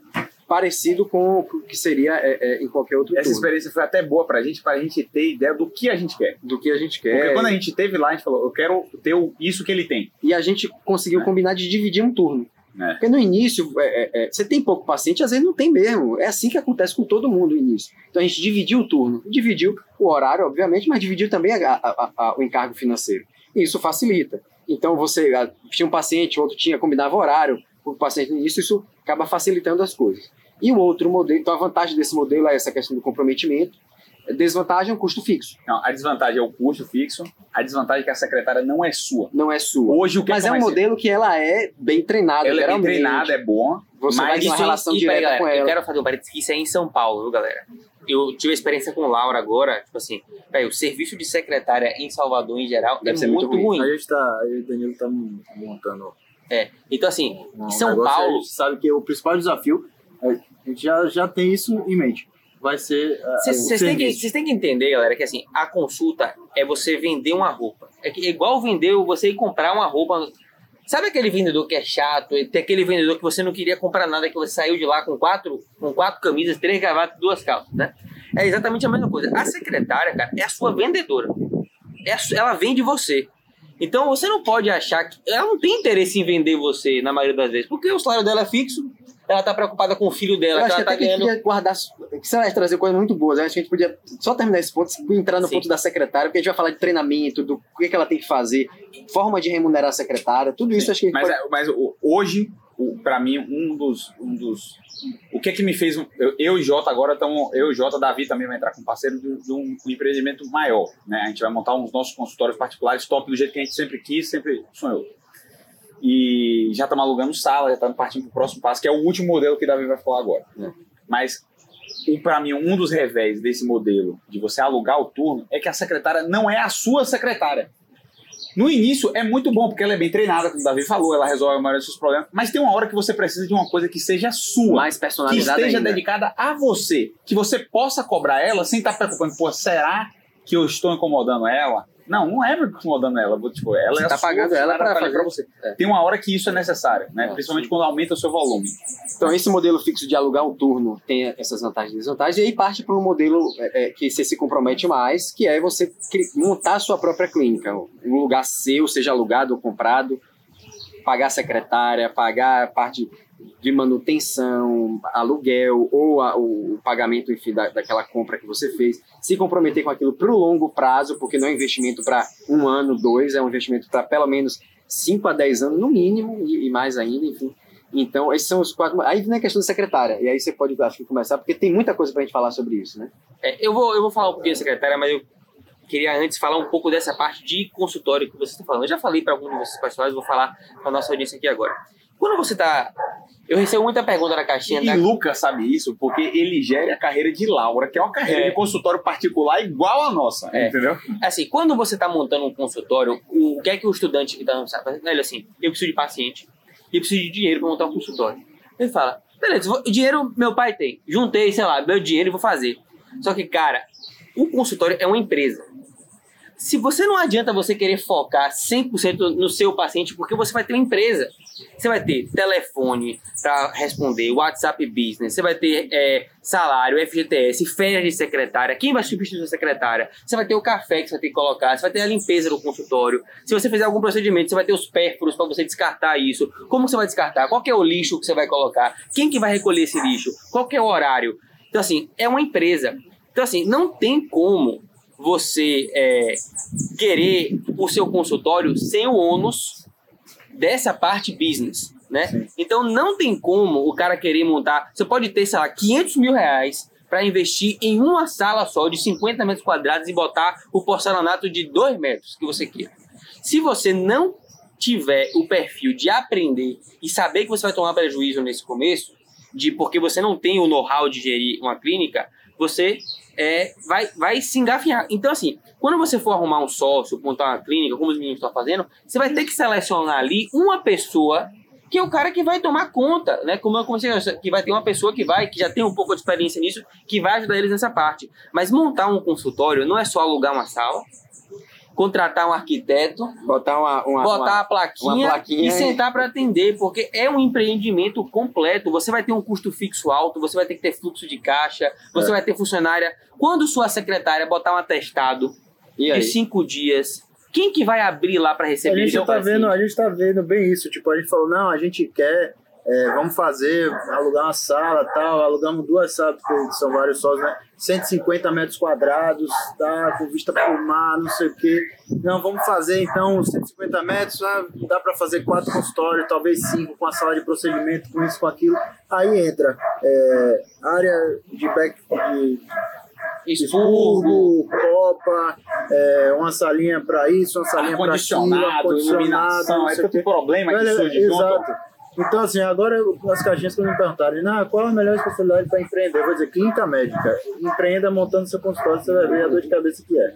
parecido com o que seria é, é, em qualquer outro Essa turno, experiência foi até boa pra gente, pra gente ter ideia do que a gente quer. do que a gente Porque quer. quando a gente teve lá, a gente falou, eu quero ter isso que ele tem. E a gente conseguiu combinar de dividir um turno. É. Porque no início, é, é, é, você tem pouco paciente, às vezes não tem mesmo. É assim que acontece com todo mundo no início. Então a gente dividiu o turno. Dividiu o horário, obviamente, mas dividiu também a- a- a- o encargo financeiro. E isso facilita. Então você ah, tinha um paciente, o outro tinha, combinava horário, o paciente no início, isso acaba facilitando as coisas. E o outro modelo, então a vantagem desse modelo é essa questão do comprometimento. Desvantagem é o custo fixo. Não, a desvantagem é o custo fixo, a desvantagem é que a secretária não é sua. Não é sua. Hoje o que Mas é um acontece? modelo que ela é bem treinada, Ela é bem treinada, é boa, Você vai mas ter uma Isso em- relação e, direta peraí, com galera, ela. Eu quero fazer um parênteses que isso é em São Paulo, viu, galera? Eu tive a experiência com Laura agora, tipo assim, véi, o serviço de secretária em Salvador, em geral, Deve é ser muito muito ruim. ruim. A gente tá, e o Danilo tá montando É. Então, assim, um em São Paulo, A gente sabe que o principal desafio, a gente já, já tem isso em mente. Vai ser Vocês têm, que- serviço. vocês têm que entender, galera, que assim, a consulta é você vender uma roupa. É, igual vender você ir comprar uma roupa. Sabe aquele vendedor que é chato? E Tem aquele vendedor que você não queria comprar nada, que você saiu de lá com quatro, com quatro camisas, três gravatas duas calças, né? É exatamente a mesma coisa. A secretária, cara, é a sua vendedora. É a ela vende você. Então você não pode achar que. Ela não tem interesse em vender você, na maioria das vezes, porque o salário dela é fixo, ela tá preocupada com o filho dela, Eu que ela que tá que a gente ganhando. podia guardar. Que você vai trazer coisas muito boas. Eu acho que a gente podia só terminar esse ponto entrar no Sim. ponto da secretária, porque a gente vai falar de treinamento, do que, que ela tem que fazer, forma de remunerar a secretária, tudo isso acho que. Mas, pode- é- mas hoje, o, pra mim, um dos, um dos. O que é que me fez. Eu, eu e Jota agora estamos. Eu e Jota, Davi também vai entrar com parceiro de, de um empreendimento maior. Né? A gente vai montar uns nossos consultórios particulares top do jeito que a gente sempre quis, sempre sonhou. E já estamos alugando sala, já estamos partindo para o próximo passo, que é o último modelo que o Davi vai falar agora. É. Mas, para mim, um dos revés desse modelo de você alugar o turno é que a secretária não é a sua secretária. No início é muito bom, porque ela é bem treinada, como o Davi falou, ela resolve a maioria dos seus problemas, mas tem uma hora que você precisa de uma coisa que seja sua, mais que personalizada esteja ainda. dedicada a você, que você possa cobrar ela sem estar preocupando, pô, será que eu estou incomodando ela? Não, não é incomodando ela, tipo, ela Você é tá a sua pagando ela ali fazer- você. É. Tem uma hora que isso é necessário, né? É, Principalmente sim. quando aumenta o seu volume. Então, esse modelo fixo de alugar um turno tem essas vantagens e desvantagens, e aí parte para um modelo é, é, que você se compromete mais, que é você montar a sua própria clínica. Um lugar seu, seja alugado ou comprado, pagar a secretária, pagar a parte de manutenção, aluguel ou a- o pagamento enfim, da, daquela compra que você fez, se comprometer com aquilo para o longo prazo, porque não é investimento para um ano, dois, é um investimento para pelo menos 5 a 10 anos no mínimo e, e mais ainda, enfim. Então, esses são os quatro. Aí vem a questão da secretária, e aí você pode, acho que, começar, porque tem muita coisa para a gente falar sobre isso, né? É, eu, vou, eu vou falar um pouquinho da secretária, mas eu queria antes falar um pouco dessa parte de consultório que você está falando. Eu já falei para alguns de vocês pessoais, vou falar para nossa audiência aqui agora. Quando você está eu recebo muita pergunta na caixinha. E da... Lucas sabe isso porque ele gera a carreira de Laura, que é uma carreira É. de consultório particular igual a nossa, É. entendeu? Assim, quando você está montando um consultório, o, que é que o estudante que está sabe? Ele assim, eu preciso de paciente e eu preciso de dinheiro para montar um consultório. Ele fala, beleza, vou- dinheiro meu pai tem. Juntei, sei lá, meu dinheiro e vou fazer. Só que, cara, o consultório é uma empresa. Se você não adianta você querer focar 100% no seu paciente, porque você vai ter uma empresa. Você vai ter telefone para responder, WhatsApp Business, você vai ter é, salário, FGTS, férias de secretária, quem vai substituir a secretária? Você vai ter o café que você vai ter que colocar, você vai ter a limpeza do consultório. Se você fizer algum procedimento, você vai ter os pérfuros para você descartar isso. Como você vai descartar? Qual é o lixo que você vai colocar? Quem que vai recolher esse lixo? Qual é o horário? Então, assim, é uma empresa. Então, assim, não tem como você é, querer o seu consultório sem o ônus dessa parte business, né? Então não tem como o cara querer montar. Você pode ter, sei lá, 500 mil reais para investir em uma sala só de 50 metros quadrados e botar o porcelanato de 2 metros que você queira. Se você não tiver o perfil de aprender e saber que você vai tomar prejuízo nesse começo, de porque você não tem o know-how de gerir uma clínica, você é, vai, vai se engafinhar. Então, assim, quando você for arrumar um sócio, montar uma clínica, como os meninos estão fazendo, você vai ter que selecionar ali uma pessoa que é o cara que vai tomar conta, né? Como eu comecei, que vai ter uma pessoa que vai, que já tem um pouco de experiência nisso, que vai ajudar eles nessa parte. Mas montar um consultório não é só alugar uma sala, contratar um arquiteto, Botar uma, uma, botar uma- a plaquinha, uma plaquinha e sentar para atender, porque é um empreendimento completo. Você vai ter um custo fixo alto, você vai ter que ter fluxo de caixa, você É. vai ter funcionária. Quando sua secretária botar um atestado E aí? de cinco dias, quem que vai abrir lá para A receber gente, seu tá paciente? vendo, a gente tá vendo bem isso. Tipo, a gente falou, não, a gente quer, é, vamos fazer, alugar uma sala tal. Alugamos duas salas, porque são vários sócios, né? 150 metros quadrados, tá? Com vista pro mar, não sei o quê. Não, vamos fazer então 150 metros, ah, dá para fazer quatro consultórios, talvez cinco, com a sala de procedimento, com isso, com aquilo. Aí entra é, área de back de Expurgo, copa, é, uma salinha para isso, uma salinha para aquilo, ar-condicionado, iluminação, é o tanto problema que surge junto. Exato. Então, assim, agora as caixinhas que me perguntaram, ah, qual a melhor especialidade para empreender? Eu vou dizer, clínica médica. Empreenda montando seu consultório, você vai ver a dor de cabeça que é.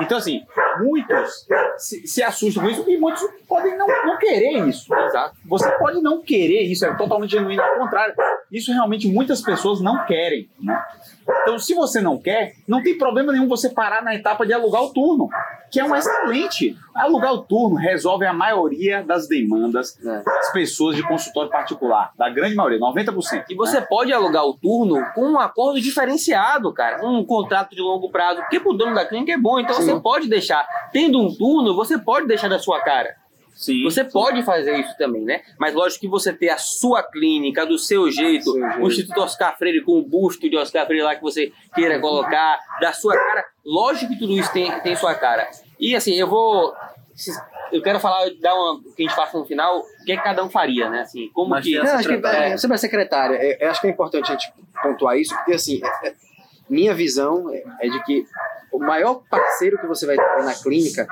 Então, assim, muitos se, se assustam com isso e muitos podem não, não querer isso. Exato. Você pode não querer isso, é totalmente genuíno, ao contrário. Isso realmente muitas pessoas não querem. Né? Então, se você não quer, não tem problema nenhum você parar na etapa de alugar o turno, que é um excelente. Alugar o turno resolve a maioria das demandas É. das pessoas de consultório particular, da grande maioria, 90%. E você pode alugar o turno com um acordo diferenciado, cara. Um contrato de longo prazo. Porque pro dono da clínica é bom. Então Sim. você pode deixar. Tendo um turno, você pode deixar da sua cara. Sim. Você pode fazer isso também, né? Mas lógico que você ter a sua clínica do seu jeito, Seu jeito. o Instituto Oscar Freire com o busto de Oscar Freire lá que você queira colocar, da sua cara. Lógico que tudo isso tem, tem sua cara. E assim, eu vou. Eu quero falar, dar uma. que a gente faça no final, o que, é que cada um faria, né? Assim, como Mas que. Não, acho que, secretária. é, sobre a secretária, é, eu acho que é importante a gente pontuar isso, porque assim, é- é- minha visão é, é de que o maior parceiro que você vai ter na clínica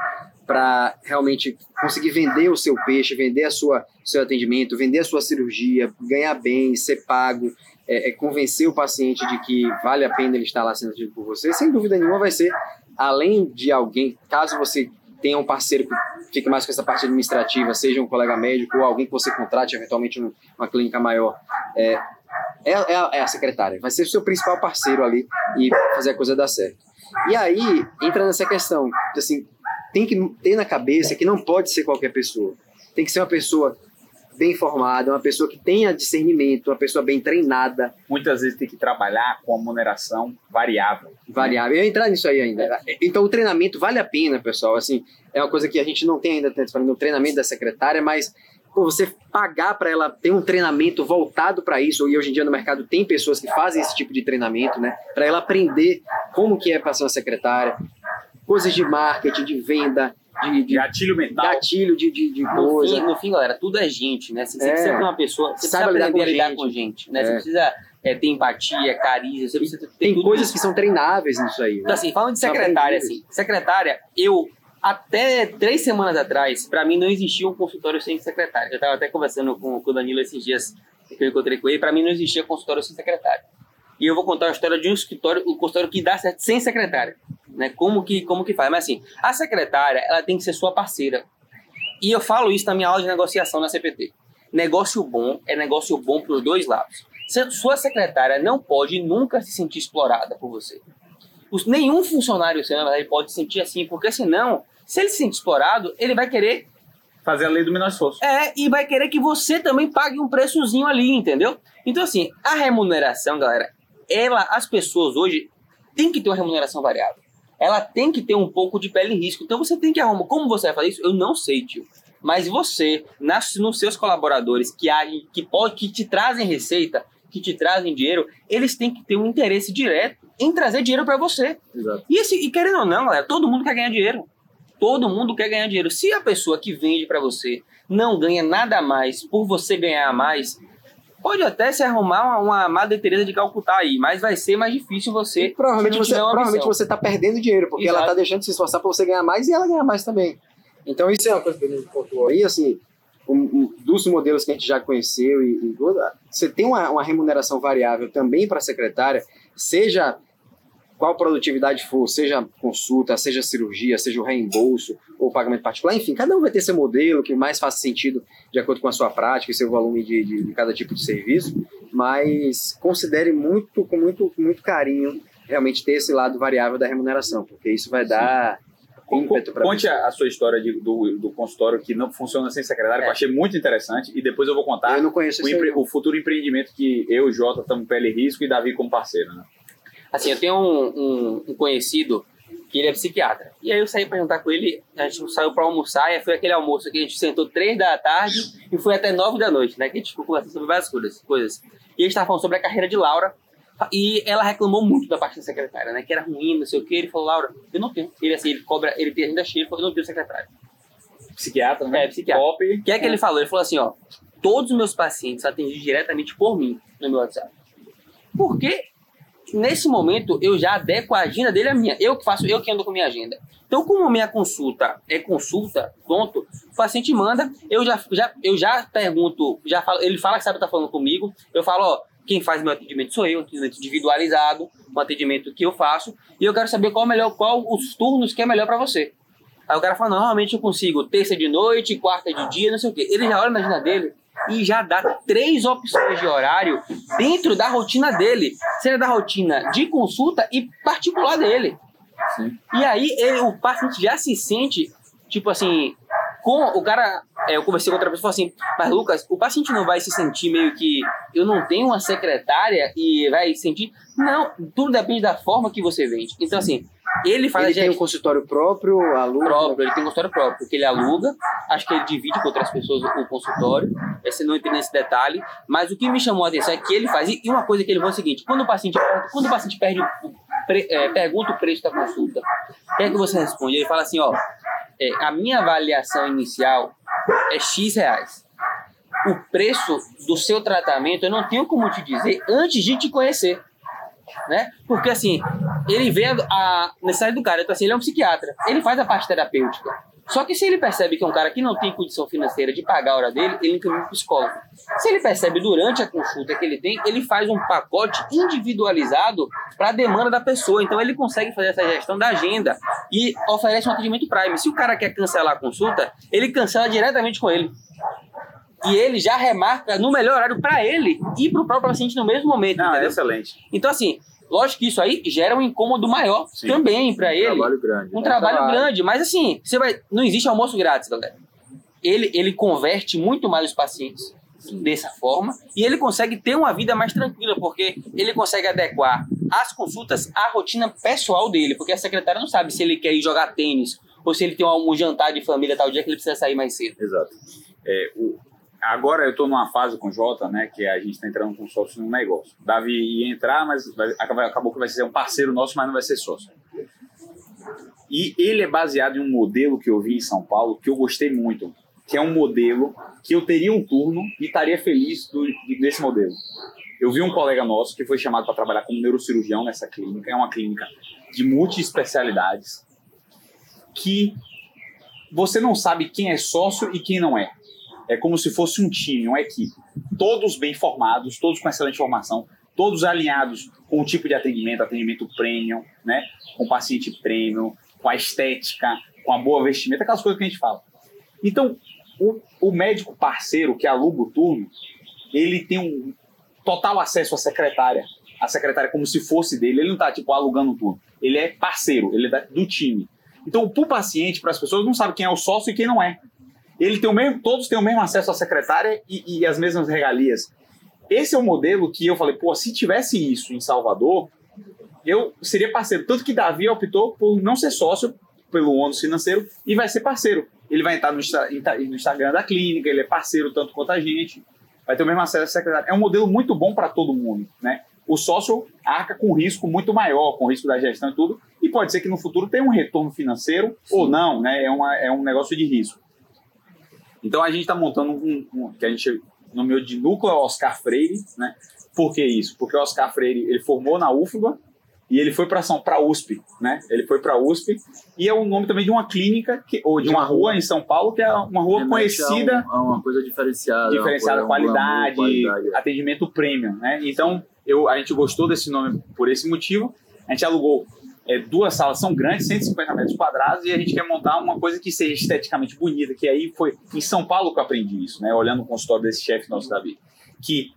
para realmente conseguir vender o seu peixe, vender a sua seu atendimento, vender a sua cirurgia, ganhar bem, ser pago, é, é convencer o paciente de que vale a pena ele estar lá sendo atendido por você, sem dúvida nenhuma vai ser além de alguém, caso você tenha um parceiro que fique mais com essa parte administrativa, seja um colega médico ou alguém que você contrate eventualmente num- uma clínica maior, é, é, é é a secretária, vai ser o seu principal parceiro ali e fazer a coisa dar certo. E aí entra nessa questão, assim, tem que ter na cabeça que não pode ser qualquer pessoa. Tem que ser uma pessoa bem formada, uma pessoa que tenha discernimento, uma pessoa bem treinada, Muitas vezes tem que trabalhar com a remuneração variável. variável. Eu ia entrar nisso aí ainda. Então o treinamento vale a pena, pessoal. Assim, é uma coisa que a gente não tem ainda tanto falando no treinamento da secretária, mas pô, você pagar para ela ter um treinamento voltado para isso, e hoje em dia no mercado tem pessoas que fazem esse tipo de treinamento, né? Para ela aprender como que é para ser uma secretária, coisas de marketing, de venda, de, de Gatilho mental. gatilho de, de, de No coisa. fim, no fim, galera, tudo é gente, né? Você, você É. precisa ter uma pessoa, você Saiba precisa lidar aprender com a lidar gente. com gente, né? É. Você precisa é, ter empatia, carisma, você precisa ter Tem tudo coisas isso. que são treináveis nisso aí. Então, Né? assim, falando de secretária, assim, secretária, eu, até três semanas atrás, pra mim não existia um consultório sem secretária. Eu tava até conversando com, com o Danilo esses dias que eu encontrei com ele, pra mim não existia consultório sem secretária. E eu vou contar a história de um escritório, um consultório que dá certo sem secretária, né? Como que, como que faz? Mas assim, a secretária, ela tem que ser sua parceira. E eu falo isso na minha aula de negociação na CPT. Negócio bom é negócio bom para os dois lados. Sua secretária não pode nunca se sentir explorada por você. Os- nenhum funcionário seu, na verdade, pode se sentir assim, porque senão, se ele se sente explorado, ele vai querer Fazer a lei do menor esforço. é, e vai querer que você também pague um preçozinho ali, entendeu? Então, assim, a remuneração, galera, ela, as pessoas hoje têm que ter uma remuneração variável. Ela tem que ter um pouco de pele em risco. Então, você tem que arrumar. Como você vai fazer isso? Eu não sei, tio. Mas você, nas, nos seus colaboradores que agem, que, pode, que te trazem receita, que te trazem dinheiro, eles têm que ter um interesse direto em trazer dinheiro para você. Exato. E, esse, e querendo ou não, galera, todo mundo quer ganhar dinheiro. Todo mundo quer ganhar dinheiro. Se a pessoa que vende para você não ganha nada mais por você ganhar a mais, pode até se arrumar uma, Madre Teresa de Calcutá aí, mas vai ser mais difícil você. E provavelmente você, provavelmente você tá perdendo dinheiro, porque ela Exato. tá deixando de se esforçar para você ganhar mais e ela ganhar mais também. Então isso é uma coisa que a gente pontuou aí, assim, um- um- dos modelos que a gente já conheceu e, e você tem uma, uma remuneração variável também para a secretária, seja qual produtividade for, seja consulta, seja cirurgia, seja o reembolso ou pagamento particular, enfim, cada um vai ter seu modelo que mais faça sentido de acordo com a sua prática e seu volume de, de- de cada tipo de serviço, mas considere muito, com muito, com muito carinho, realmente ter esse lado variável da remuneração, porque isso vai dar ímpeto para Conte a, a sua história de- do, do consultório que não funciona sem secretário, que eu É. achei muito interessante, e depois eu vou contar Eu não conheço o, empre- o futuro empreendimento que eu, Jota, estamos pele risco e Davi como parceiro. Né? Assim, eu tenho um, um- um conhecido que ele é psiquiatra. E aí eu saí pra jantar com ele, a gente saiu pra almoçar, e foi aquele almoço que a gente sentou três da tarde e foi até nove da noite, né? Que a gente ficou conversando sobre várias coisas. coisas. E a gente tava falando sobre a carreira de Laura. E ela reclamou muito da parte da secretária, né? Que era ruim, não sei o que. Ele falou, Laura, eu não tenho. Ele assim, ele cobra, ele tem agenda cheia, ele falou, eu não tenho secretária. Psiquiatra, né? É, psiquiatra. Top. O que é que ele falou? Ele falou assim, ó, todos os meus pacientes atendidos diretamente por mim no meu WhatsApp. Porque nesse momento eu já adequo a agenda dele à minha. Eu que faço, eu que ando com minha agenda. Então, como minha consulta é consulta, ponto, o paciente manda, eu já, já, eu já pergunto, já falo, ele fala que sabe estar falando comigo, eu falo, ó, quem faz meu atendimento sou eu, um atendimento individualizado, um atendimento que eu faço, e eu quero saber qual é o melhor, qual os turnos que é melhor para você. Aí o cara fala, não, normalmente eu consigo terça de noite, quarta de dia, não sei o quê. Ele já olha na agenda dele e já dá três opções de horário dentro da rotina dele. Seja da rotina de consulta e particular dele. Sim. E aí ele- o paciente já se sente, tipo assim, com o cara. é, eu conversei com outra pessoa assim, mas Lucas, o paciente não vai se sentir meio que eu não tenho uma secretária e vai sentir. Não, tudo depende da forma que você vende. Então, assim, ele faz Ele tem um consultório próprio, aluno. próprio, ele tem um consultório próprio, que ele aluga, acho que ele divide com outras pessoas o consultório, esse não entrei nesse detalhe, mas o que me chamou a atenção é que ele faz, e uma coisa que ele falou é o seguinte, quando o paciente, quando o paciente perde, pre- é, pergunta o preço da consulta, o que é que você responde? Ele fala assim, ó, é, a minha avaliação inicial é X reais. O preço do seu tratamento eu não tenho como te dizer antes de te conhecer né? Porque assim, ele vê a- necessidade do cara, então assim, ele é um psiquiatra, ele faz a parte terapêutica. Só que se ele percebe que é um cara que não tem condição financeira de pagar a hora dele, ele encaminha um psicólogo. Se ele percebe durante a consulta que ele tem, ele faz um pacote individualizado para a demanda da pessoa. Então ele consegue fazer essa gestão da agenda e oferece um atendimento prime. Se o cara quer cancelar a consulta, ele cancela diretamente com ele. E ele já remarca no melhor horário para ele e para o próprio paciente no mesmo momento. Não, é entendeu? excelente. Então, assim, lógico que isso aí gera um incômodo maior Sim. também para ele. Trabalho grande. um né? trabalho grande, mas assim, você vai. Não existe almoço grátis, galera. Ele, ele converte muito mais os pacientes dessa forma e ele consegue ter uma vida mais tranquila, porque ele consegue adequar as consultas à rotina pessoal dele, porque a secretária não sabe se ele quer ir jogar tênis ou se ele tem um, um jantar de família tal dia que ele precisa sair mais cedo. Exato. É, o- agora eu estou numa fase com o Jota, né, que a gente está entrando com sócio no negócio. Davi ia entrar, mas acabou que vai ser um parceiro nosso, mas não vai ser sócio. E ele é baseado em um modelo que eu vi em São Paulo que eu gostei muito, que é um modelo que eu teria um turno e estaria feliz do, desse modelo. Eu vi um colega nosso que foi chamado para trabalhar como neurocirurgião nessa clínica, é uma clínica de multiespecialidades, que você não sabe quem é sócio e quem não é. É como se fosse um time, uma equipe. Todos bem formados, todos com excelente formação, todos alinhados com o tipo de atendimento, atendimento premium, né? com paciente premium, com a estética, com a boa vestimenta, aquelas coisas que a gente fala. Então, o, o médico parceiro que aluga o turno, ele tem um total acesso à secretária. A secretária como se fosse dele, ele não está tipo alugando um turno. Ele é parceiro, ele é do time. Então, para o paciente, para as pessoas, não sabe quem é o sócio e quem não é. Ele tem o mesmo, todos têm o mesmo acesso à secretária e, e as mesmas regalias. Esse é o modelo que eu falei, pô, se tivesse isso em Salvador, eu seria parceiro. Tanto que Davi optou por não ser sócio pelo ônus financeiro e vai ser parceiro. Ele vai entrar no, no Instagram da clínica, ele é parceiro tanto quanto a gente, vai ter o mesmo acesso à secretária. É um modelo muito bom para todo mundo, né? O sócio arca com risco muito maior, com risco da gestão e tudo, e pode ser que no futuro tenha um retorno financeiro Sim. ou não, né? É, uma, é um negócio de risco. Então a gente está montando um, um, que a gente nomeou de núcleo Oscar Freire, né? Por que isso? Porque o Oscar Freire ele formou na UFBA e ele foi para São para USP, né? Ele foi para USP e é o nome também de uma clínica que, ou de uma rua em São Paulo que é uma rua é conhecida, é uma coisa diferenciada, diferenciada uma, qualidade, qualidade, é. atendimento premium, né? Então eu a gente gostou desse nome por esse motivo. A gente alugou é, duas salas são grandes, 150 metros quadrados, e a gente quer montar uma coisa que seja esteticamente bonita, que aí foi em São Paulo que eu aprendi isso, né? Olhando o consultório desse chefe nosso, Davi. Que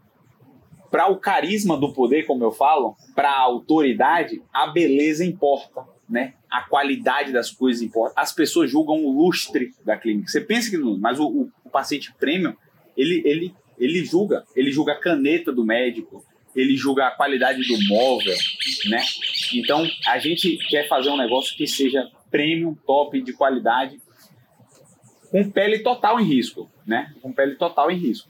para o carisma do poder, como eu falo, para a autoridade, a beleza importa, né? A qualidade das coisas importa. As pessoas julgam o lustre da clínica. Você pensa que não, mas o, o, o paciente premium, ele, ele, ele julga. Ele julga a caneta do médico, ele julga a qualidade do móvel, né? Então, a gente quer fazer um negócio que seja premium, top, de qualidade, com pele total em risco, né? Com pele total em risco.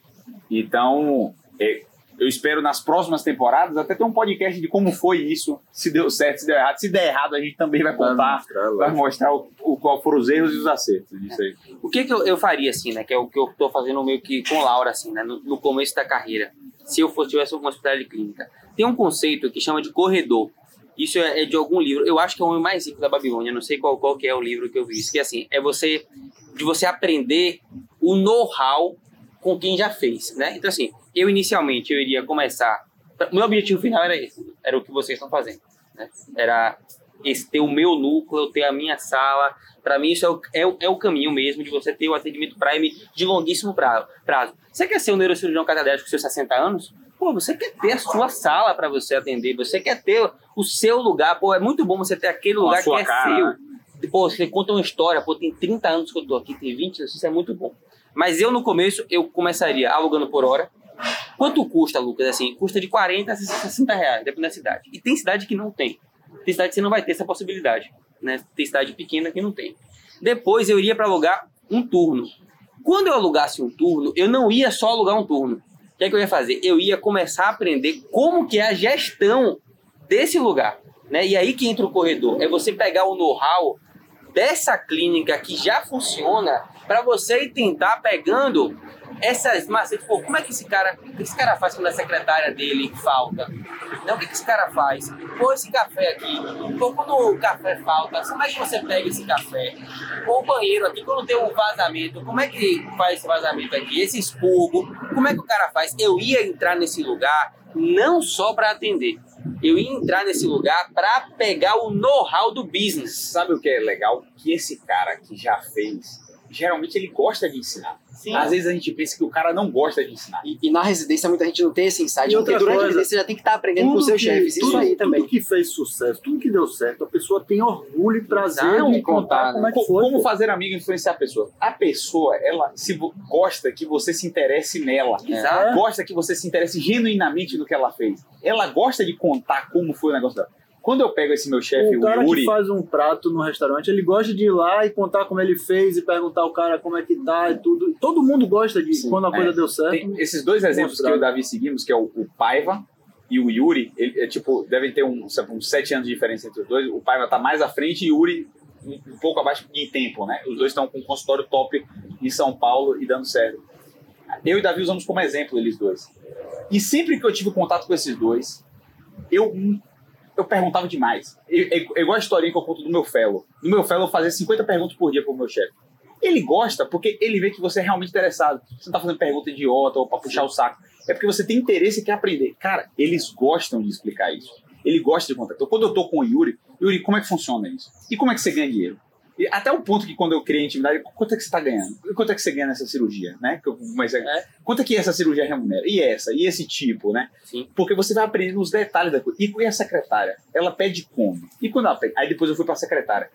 Então, é, eu espero nas próximas temporadas até ter um podcast de como foi isso, se deu certo, se deu errado. Se der errado, a gente também vai contar, vai mostrar, vai mostrar o, o, qual foram os erros e os acertos disso aí. O que, que eu, eu faria, assim, né? Que é o que eu tô fazendo meio que com Laura, assim, né? No, no começo da carreira se eu fosse tivesse uma hospital de clínica. Tem um conceito que chama de corredor. Isso é, é de algum livro. Eu acho que é o homem mais rico da Babilônia. Não sei qual, qual que é o livro que eu vi. Isso que é assim, é você de você aprender o know-how com quem já fez, né? Então assim, eu inicialmente eu iria começar. Meu objetivo final era esse. Era o que vocês estão fazendo. Né? Era esse ter o meu núcleo, ter a minha sala. Para mim, isso é o, é, é o caminho mesmo de você ter o atendimento Prime de longuíssimo prazo. Você quer ser um neurocirurgião catedrático com seus 60 anos? Pô, você quer ter a sua sala para você atender, você quer ter o seu lugar. Pô, é muito bom você ter aquele lugar que é cara. seu. Né? Pô, você conta uma história, pô, tem 30 anos que eu tô aqui, tem 20, isso é muito bom. Mas eu, no começo, eu começaria alugando por hora. Quanto custa, Lucas? Assim, custa de 40 a 60 reais, depende da cidade. E tem cidade que não tem. Tem cidade que você não vai ter essa possibilidade. Né? Tem cidade pequena que não tem. Depois eu iria para alugar um turno. Quando eu alugasse um turno, eu não ia só alugar um turno. O que, é que eu ia fazer? Eu ia começar a aprender como que é a gestão desse lugar. Né? E aí que entra o corredor. É você pegar o know-how dessa clínica que já funciona para você tentar pegando essas massas, pô, como é que esse cara, que esse cara faz quando a secretária dele falta? Não, o que, que esse cara faz? Pô, esse café aqui, pô, quando o café falta, como é que você pega esse café? Pô, o banheiro aqui, quando tem um vazamento, como é que faz esse vazamento aqui? Esse expurgo, como é que o cara faz? Eu ia entrar nesse lugar não só para atender, eu ia entrar nesse lugar para pegar o know-how do business. Sabe o que é legal? Que esse cara que já fez, geralmente ele gosta de ensinar. Sim. Às vezes a gente pensa que o cara não gosta de ensinar. E, e na residência muita gente não tem esse insight, E porque durante coisa, a residência você já tem que estar aprendendo com seus chefes. Isso tudo- aí também. Tudo que fez sucesso, tudo que deu certo, a pessoa tem orgulho e prazer Não, de contar contar, como é que foi. Como fazer amigo e influenciar a pessoa? A pessoa, ela se gosta que você se interesse nela. Exato. Gosta que você se interesse genuinamente no que ela fez. Ela gosta de contar como foi o negócio dela. Quando eu pego esse meu chefe, O o cara Yuri, que faz um prato no restaurante, ele gosta de ir lá e contar como ele fez e perguntar ao cara como é que tá e tudo. Todo mundo gosta de Sim, quando a coisa é. deu certo. tem esses dois exemplos que Mostrar. eu e o Davi seguimos, que é o, o Paiva e o Yuri, ele, é, tipo, devem ter um, sabe, uns sete anos de diferença entre os dois. O Paiva tá mais à frente e o Yuri um, um pouco abaixo em tempo, né? Os dois estão com um consultório top em São Paulo e dando certo. Eu e Davi usamos como exemplo eles dois. E sempre que eu tive contato com esses dois, eu, eu perguntava demais. É igual a historinha que eu conto do meu fellow. No meu fellow eu fazia 50 perguntas por dia pro meu chefe. Ele gosta porque ele vê que você é realmente interessado. Você não tá fazendo pergunta idiota ou pra puxar o saco. É porque você tem interesse e quer aprender. Cara, eles gostam de explicar isso. Ele gosta de contar. Então, quando eu tô com o Yuri, Yuri, como é que funciona isso? E como é que você ganha dinheiro? E até o ponto que quando eu criei intimidade, quanto é que você está ganhando? Quanto é que você ganha nessa cirurgia, né? Mas é, é. quanto é que essa cirurgia remunera? E essa? E esse tipo, né? Sim. Porque você vai aprendendo os detalhes da coisa. E, a secretária? Ela pede como? E quando ela pede? Aí depois eu fui para a secretária.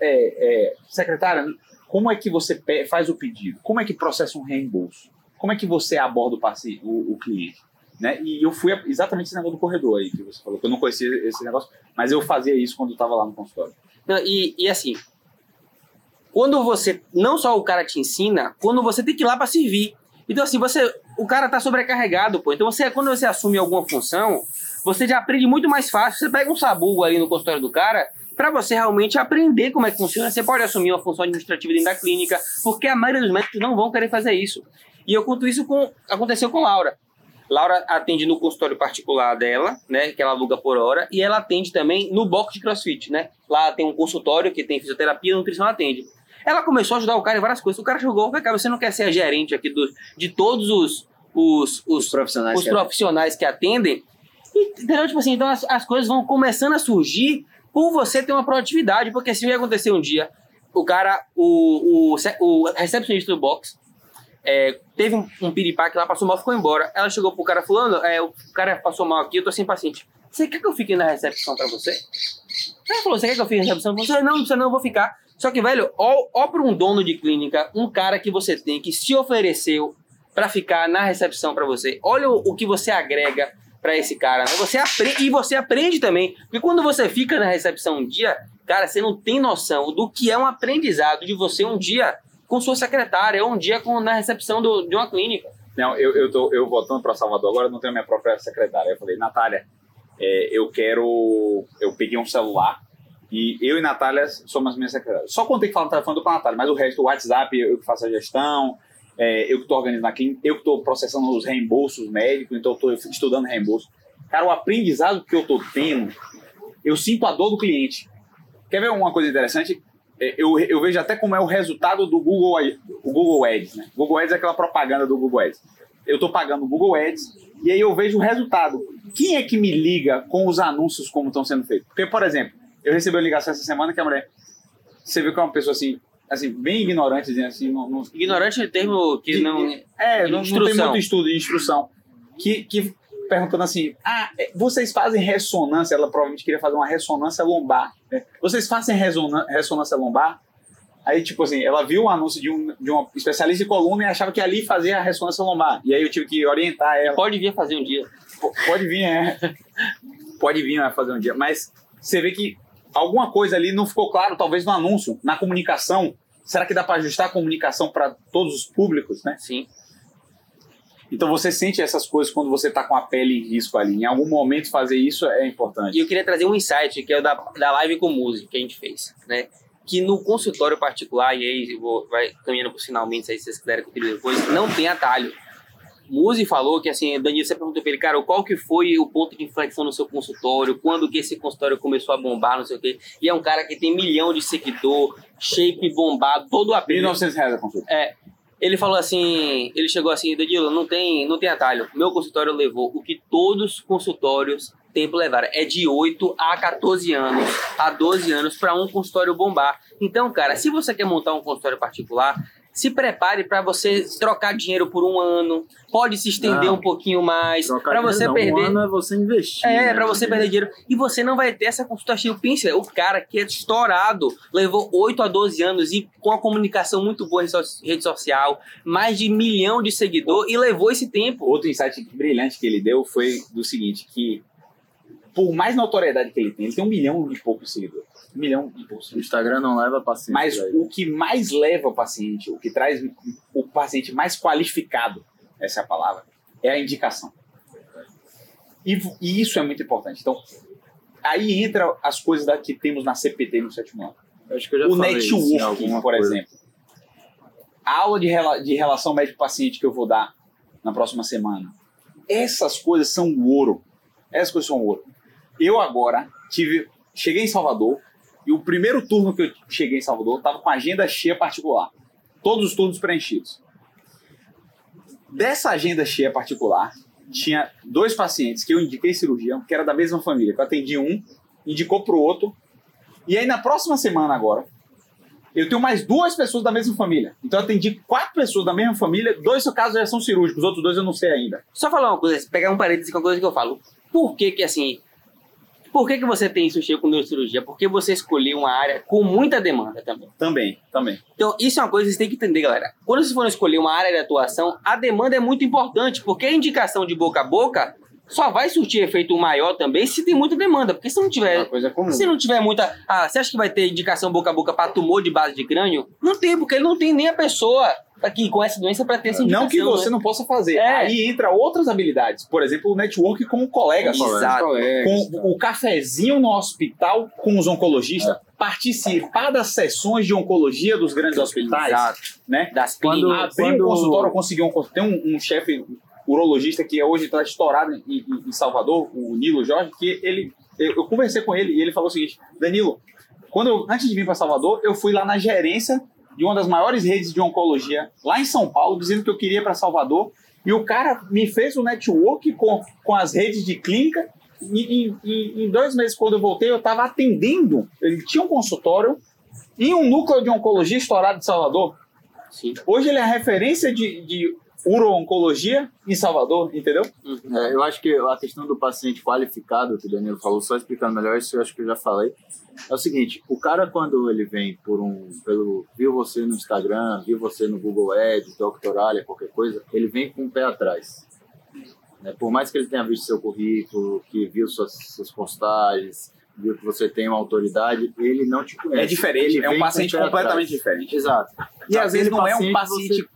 É, é, secretária, como é que você faz o pedido? Como é que processa um reembolso? Como é que você aborda o, paciente, o, o cliente? Né? E eu fui exatamente esse negócio do corredor aí que você falou, que eu não conhecia esse negócio, mas eu fazia isso quando eu estava lá no consultório. Não, e, e assim, quando você, não só o cara te ensina, quando você tem que ir lá para servir. Então assim, você, o cara tá sobrecarregado, pô. Então você, quando você assume alguma função, você já aprende muito mais fácil. Você pega um sabugo ali no consultório do cara, para você realmente aprender como é que funciona. Você pode assumir uma função administrativa dentro da clínica, porque a maioria dos médicos não vão querer fazer isso. E eu conto isso com aconteceu com Laura. Laura atende no consultório particular dela, né, que ela aluga por hora, e ela atende também no box de CrossFit, né? Lá tem um consultório que tem fisioterapia, nutrição ela atende. Ela começou a ajudar o cara em várias coisas. O cara jogou, cara, você não quer ser a gerente aqui do, de todos os, os, os, os profissionais, os que, profissionais que atendem. E, entendeu? Tipo assim, então as, as coisas vão começando a surgir por você ter uma produtividade, porque se ia acontecer um dia, o cara, o, o, o recepcionista do box, é, teve um, um piripaque lá, passou mal, ficou embora. Ela chegou pro cara fulano, é, o cara passou mal aqui, eu tô sem paciente. Você quer que eu fique na recepção pra você? Ela falou, você quer que eu fique na recepção você? Não, não não, eu vou ficar. Só que, velho, ó, ó pra um dono de clínica, um cara que você tem, que se ofereceu para ficar na recepção para você. Olha o, o, que você agrega para esse cara. Né? Você aprende, e você aprende também. Porque quando você fica na recepção um dia, cara, você não tem noção do que é um aprendizado de você um dia com sua secretária, ou um dia com, na recepção do, de uma clínica. Não, eu, eu, tô, eu voltando para Salvador agora, não tenho minha própria secretária. Eu falei, Natália, é, eu quero. Eu peguei um celular e eu e Natália somos as minhas secretárias. Só contei que falar no telefone do com a Natália, mas o resto, o WhatsApp, eu que faço a gestão, é, eu que estou organizando a clínica, eu que estou processando os reembolsos médicos, então estou estudando reembolso. Cara, o aprendizado que eu estou tendo, eu sinto a dor do cliente. Quer ver uma coisa interessante? É, eu, eu vejo até como é o resultado do Google, o Google Ads. Né? Google Ads é aquela propaganda do Google Ads. Eu estou pagando o Google Ads e aí eu vejo o resultado. Quem é que me liga com os anúncios como estão sendo feitos? Porque, por exemplo, eu recebi uma ligação essa semana que a mulher. Você viu que é uma pessoa assim, assim bem ignorante, assim. Não, não, ignorante é termo que de, não. É, não, não, tem muito estudo de instrução. Que, que perguntando assim: ah, é, vocês fazem ressonância? Ela provavelmente queria fazer uma ressonância lombar. Né? Vocês fazem ressonância lombar? Aí, tipo assim, ela viu o anúncio de um, de um especialista em coluna e achava que ali fazia a ressonância lombar. E aí eu tive que orientar ela. Pode vir fazer um dia. P pode vir, é. pode vir fazer um dia. Mas você vê que alguma coisa ali não ficou claro, talvez no anúncio, na comunicação. Será que dá para ajustar a comunicação para todos os públicos, né? Sim. Então você sente essas coisas quando você está com a pele em risco ali. Em algum momento fazer isso é importante. E eu queria trazer um insight, que é o da, da live com música que a gente fez, né? Que no consultório particular, e aí vou, vai caminhando para finalmente, aí se vocês quiserem continuar depois, não tem atalho. Muzi falou que assim, Danilo, você perguntou para ele, cara, qual que foi o ponto de inflexão no seu consultório, quando que esse consultório começou a bombar, não sei o quê. E é um cara que tem milhão de seguidor, shape bombado, todo a 1.900 reais a consulta. É, ele falou assim, ele chegou assim, Danilo, não tem, não tem atalho. Meu consultório levou o que todos os consultórios tempo levaram. É de 8 a 14 anos, a 12 anos para um consultório bombar. Então, cara, se você quer montar um consultório particular, se prepare para você trocar dinheiro por um ano, pode se estender não, um pouquinho mais, para você não, perder. Um ano é você investir. É, né? para você perder dinheiro. E você não vai ter essa consulta cheia. Pensa, o cara que é estourado, levou 8 a 12 anos e com a comunicação muito boa em rede social, mais de milhão de seguidor e levou esse tempo. Outro insight brilhante que ele deu foi do seguinte, que por mais notoriedade que ele tem, ele tem um milhão e poucos seguidores. Milhão e poucos. O Instagram não leva paciente. Mas o que mais leva o paciente, o que traz o paciente mais qualificado, essa é a palavra, é a indicação. E, e isso é muito importante. Então, aí entra as coisas que temos na CPT no sétimo ano. Acho que eu já o networking, por coisa. exemplo. a aula de, rela de relação médico-paciente que eu vou dar na próxima semana. Essas coisas são ouro. Essas coisas são ouro. Eu agora tive, cheguei em Salvador e o primeiro turno que eu cheguei em Salvador estava com agenda cheia particular. Todos os turnos preenchidos. Dessa agenda cheia particular, tinha dois pacientes que eu indiquei cirurgia, que era da mesma família, eu atendi um, indicou para o outro. E aí na próxima semana agora, eu tenho mais duas pessoas da mesma família. Então eu atendi quatro pessoas da mesma família, dois casos já são cirúrgicos, os outros dois eu não sei ainda. Só falar uma coisa, pegar um parênteses com uma coisa que eu falo. Por que que assim, por que, que você tem isso cheio com neurocirurgia? Porque você escolheu uma área com muita demanda também. Também, também. Então, isso é uma coisa que você tem que entender, galera. Quando vocês forem escolher uma área de atuação, a demanda é muito importante, porque a indicação de boca a boca só vai surtir efeito maior também se tem muita demanda. Porque se não É tiver. uma coisa comum. Se não tiver muita. Ah, você acha que vai ter indicação boca a boca para tumor de base de crânio? Não tem, porque não tem nem a pessoa aqui com essa doença para ter essa indicação. Não que você né? não possa fazer. É. Aí entra outras habilidades. Por exemplo, o network com o colega. Exato. Com o cafezinho no hospital com os oncologistas. Participar das sessões de oncologia dos grandes hospitais. Exato. Né? Das Quando- clínicas. Abrir Quando- um consultório, eu consegui um Tem um, um chefe urologista que hoje está estourado em, em- em Salvador, o Nilo Jorge, que ele. Eu, eu conversei com ele e ele falou o seguinte: Danilo, quando eu, antes de vir para Salvador, eu fui lá na gerência de uma das maiores redes de oncologia lá em São Paulo, dizendo que eu queria ir para Salvador. E o cara me fez um network com, com as redes de clínica. E, e- e- em dois meses, quando eu voltei, eu estava atendendo. Ele tinha um consultório em um núcleo de oncologia estourado de Salvador. Sim. Hoje ele é a referência de, de uro-oncologia em Salvador, entendeu? É, eu acho que a questão do paciente qualificado, que o Danilo falou, só explicando melhor isso, eu acho que eu já falei. É o seguinte, o cara quando ele vem por um, pelo, viu você no Instagram, viu você no Google Ads, Doctoralia, qualquer coisa, ele vem com o pé atrás. Né? Por mais que ele tenha visto seu currículo, que viu suas, suas postagens, viu que você tem uma autoridade, ele não te conhece. É diferente, Ele é um paciente completamente atrás. diferente. Exato. E às vezes Aquele não é um paciente paciente,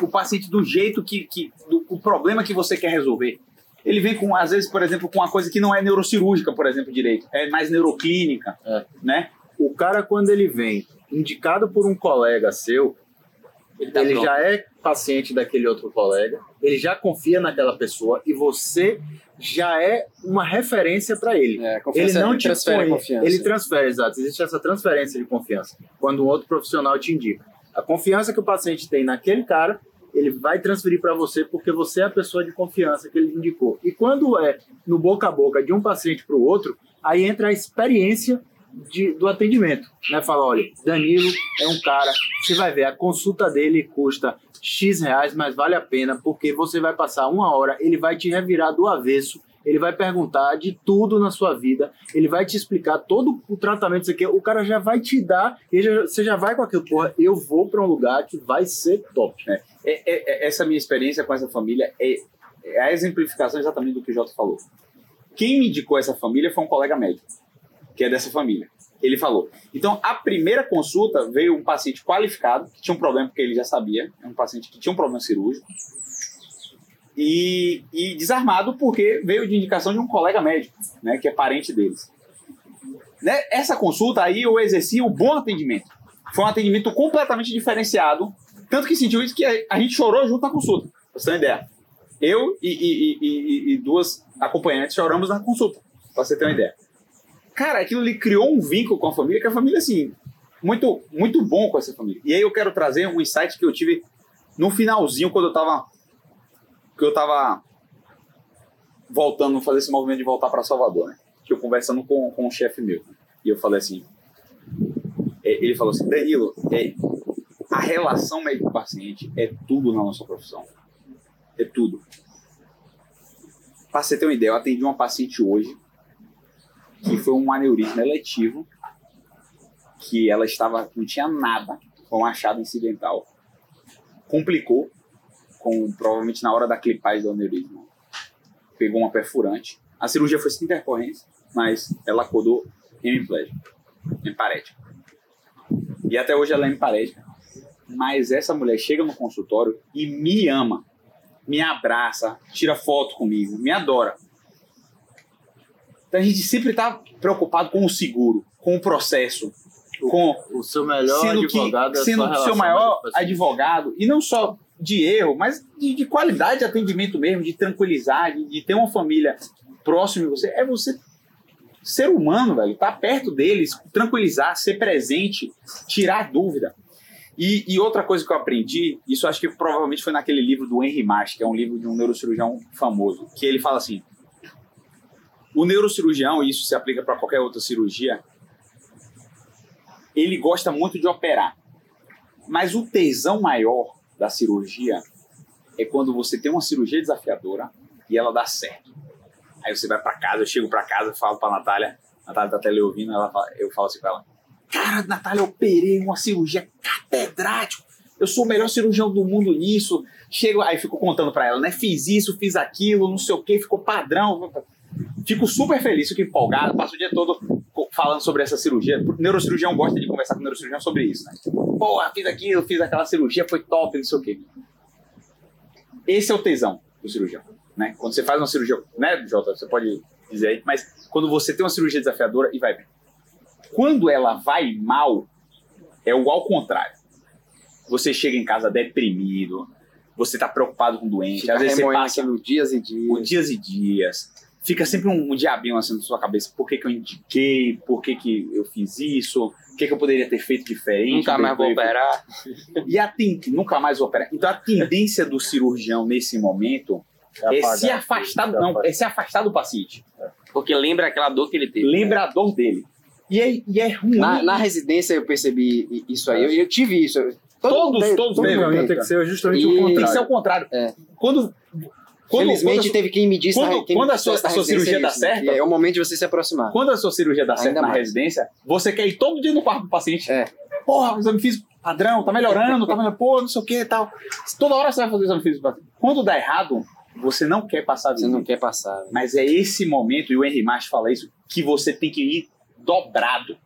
o paciente do jeito que, que do, o problema que você quer resolver. Ele vem com, às vezes, por exemplo, com uma coisa que não é neurocirúrgica, por exemplo, direito. É mais neuroclínica, É. né? O cara, quando ele vem indicado por um colega seu, Ele, tá ele já é paciente daquele outro colega, ele já confia naquela pessoa e você já é uma referência para ele. É, Ele não te transfere põe, confiança. ele transfere, exato. Existe essa transferência de confiança quando um outro profissional te indica. A confiança que o paciente tem naquele cara, ele vai transferir para você porque você é a pessoa de confiança que ele indicou. E quando é no boca a boca de um paciente para o outro, aí entra a experiência de- do atendimento. Né? Fala, olha, Danilo é um cara, você vai ver, a consulta dele custa X reais, mas vale a pena, porque você vai passar uma hora, ele vai te revirar do avesso, ele vai perguntar de tudo na sua vida, ele vai te explicar todo o tratamento que o cara já vai te dar, já- você já vai com aquilo, porra, eu vou para um lugar que vai ser top. É, é- é- essa minha experiência com essa família é, é a exemplificação exatamente do que o Jota falou. Quem me indicou essa família foi um colega médico, que é dessa família. Ele falou. Então, a primeira consulta veio um paciente qualificado, que tinha um problema porque ele já sabia, é um paciente que tinha um problema cirúrgico, e, e desarmado porque veio de indicação de um colega médico, né, que é parente deles. Né, Essa consulta aí eu exerci o bom atendimento. Foi um atendimento completamente diferenciado, tanto que sentiu isso que a, gente chorou junto na consulta. Pra você ter uma ideia. Eu e, e- e- e- duas acompanhantes choramos na consulta, pra você ter uma ideia. Cara, aquilo ali criou um vínculo com a família, que a família, assim, muito, muito bom com essa família. E aí eu quero trazer um insight que eu tive no finalzinho, quando eu tava. Que eu tava voltando, fazer esse movimento de voltar para Salvador, né? Que eu conversando com, com um chefe meu. E eu falei assim. é, Ele falou assim: Danilo, é, a relação médico-paciente é tudo na nossa profissão. É tudo. Pra você ter uma ideia, eu atendi uma paciente hoje que foi um aneurisma eletivo, que ela estava, não tinha nada, foi um achado incidental. Complicou, com provavelmente na hora da clipagem do aneurisma. Pegou uma perfurante. A cirurgia foi sem intercorrência, mas ela acordou hemiplégica, hemparética. E até hoje ela é hemparética. Mas essa mulher chega no consultório e me ama, me abraça, tira foto comigo, me adora. Então a gente sempre está preocupado com o seguro, com o processo. com O seu melhor sendo advogado que, é a sendo o seu maior advogado, e não só de erro, mas de, de qualidade de atendimento mesmo, de tranquilizar, de, de ter uma família próxima de você, é você ser humano, velho, estar perto deles, tranquilizar, ser presente, tirar dúvida. E, e outra coisa que eu aprendi, isso acho que provavelmente foi naquele livro do Henry Marsh, que é um livro de um neurocirurgião famoso, que ele fala assim: o neurocirurgião, e isso se aplica para qualquer outra cirurgia, ele gosta muito de operar. Mas o tesão maior da cirurgia é quando você tem uma cirurgia desafiadora e ela dá certo. Aí você vai para casa, eu chego para casa, falo para Natália, Natália tá até ouvindo, ela fala- eu falo assim para ela: Cara, Natália, eu operei uma cirurgia catedrático. Eu sou o melhor cirurgião do mundo nisso. Chego, aí fico contando para ela, né? Fiz isso, fiz aquilo, não sei o que, ficou padrão. Fico super feliz, fico empolgado, passo o dia todo falando sobre essa cirurgia. O neurocirurgião gosta de conversar com o neurocirurgião sobre isso, né? Porra, fiz aquilo, fiz aquela cirurgia, foi top, não sei o quê. Esse é o tesão do cirurgião, né? Quando você faz uma cirurgia, né, Jota, você pode dizer aí, mas quando você tem uma cirurgia desafiadora e vai bem. Quando ela vai mal, é o ao contrário. Você chega em casa deprimido, você tá preocupado com doente, Fica às vezes você passa dias e dias. dias e dias. Fica sempre um, um diabinho assim na sua cabeça. Por que, que eu indiquei? Por que, que eu fiz isso? O que, que eu poderia ter feito diferente? Nunca mais vou operar. E a ten... Nunca mais vou operar. Então a tendência do cirurgião nesse momento é, apagar. se afastar, não, é se afastar do paciente. Porque lembra aquela dor que ele teve. Lembra a dor dele. E é, e é ruim. Na, na residência eu percebi isso aí. Eu, eu tive isso. Todo mundo Todos- tem- todos todo têm, mundo né? tem. Tem que ser justamente E- o Tem contrário. que ser o contrário. É. Quando, quando, Felizmente quando, teve quem me disse quando- na, quem quando me a sua- a sua cirurgia dá isso, né? certo- Que É o momento de você se aproximar. quando a sua cirurgia dá certo Ainda na mais. residência, você quer ir todo dia no quarto do paciente. É. Porra, o exame físico padrão, tá melhorando, tá melhorando, pô, não sei o que e tal. Toda hora você vai fazer o exame físico. Quando dá errado, você não quer passar Você não quer passar. né? Mas é esse momento, e o Henry Marsh fala isso, que você tem que ir dobrado.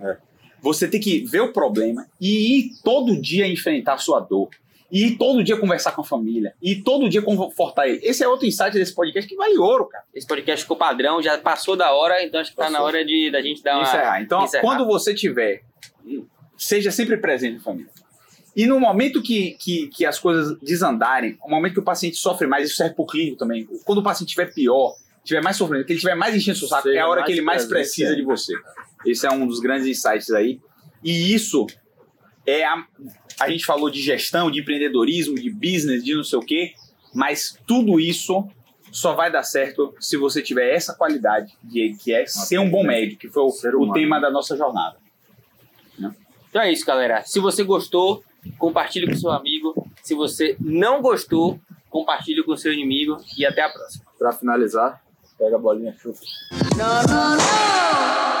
É. Você tem que ver o problema e ir todo dia enfrentar a sua dor. E ir todo dia conversar com a família. E todo dia confortar ele. Esse é outro insight desse podcast que vale ouro, cara. Esse podcast ficou padrão, já passou da hora, então acho que tá Passou. na hora de da gente dar uma. encerrar. Então, encerrar. quando você tiver, seja sempre presente na família. E no momento que, que, que as coisas desandarem, o momento que o paciente sofre mais, isso serve para o clínico também. Quando o paciente estiver pior, tiver mais sofrimento, que ele estiver mais enchendo o saco, Seja é a hora que ele mais precisa é. de você. Esse é um dos grandes insights aí. E isso é a. A gente falou de gestão, de empreendedorismo, de business, de não sei o quê, mas tudo isso só vai dar certo se você tiver essa qualidade, de, que é ser um bom médico, que foi o, o tema da nossa jornada. Então é isso, galera. Se você gostou, compartilhe com seu amigo. Se você não gostou, compartilhe com seu inimigo. E até a próxima. Pra finalizar, pega a bolinha, chupa. No, no, no.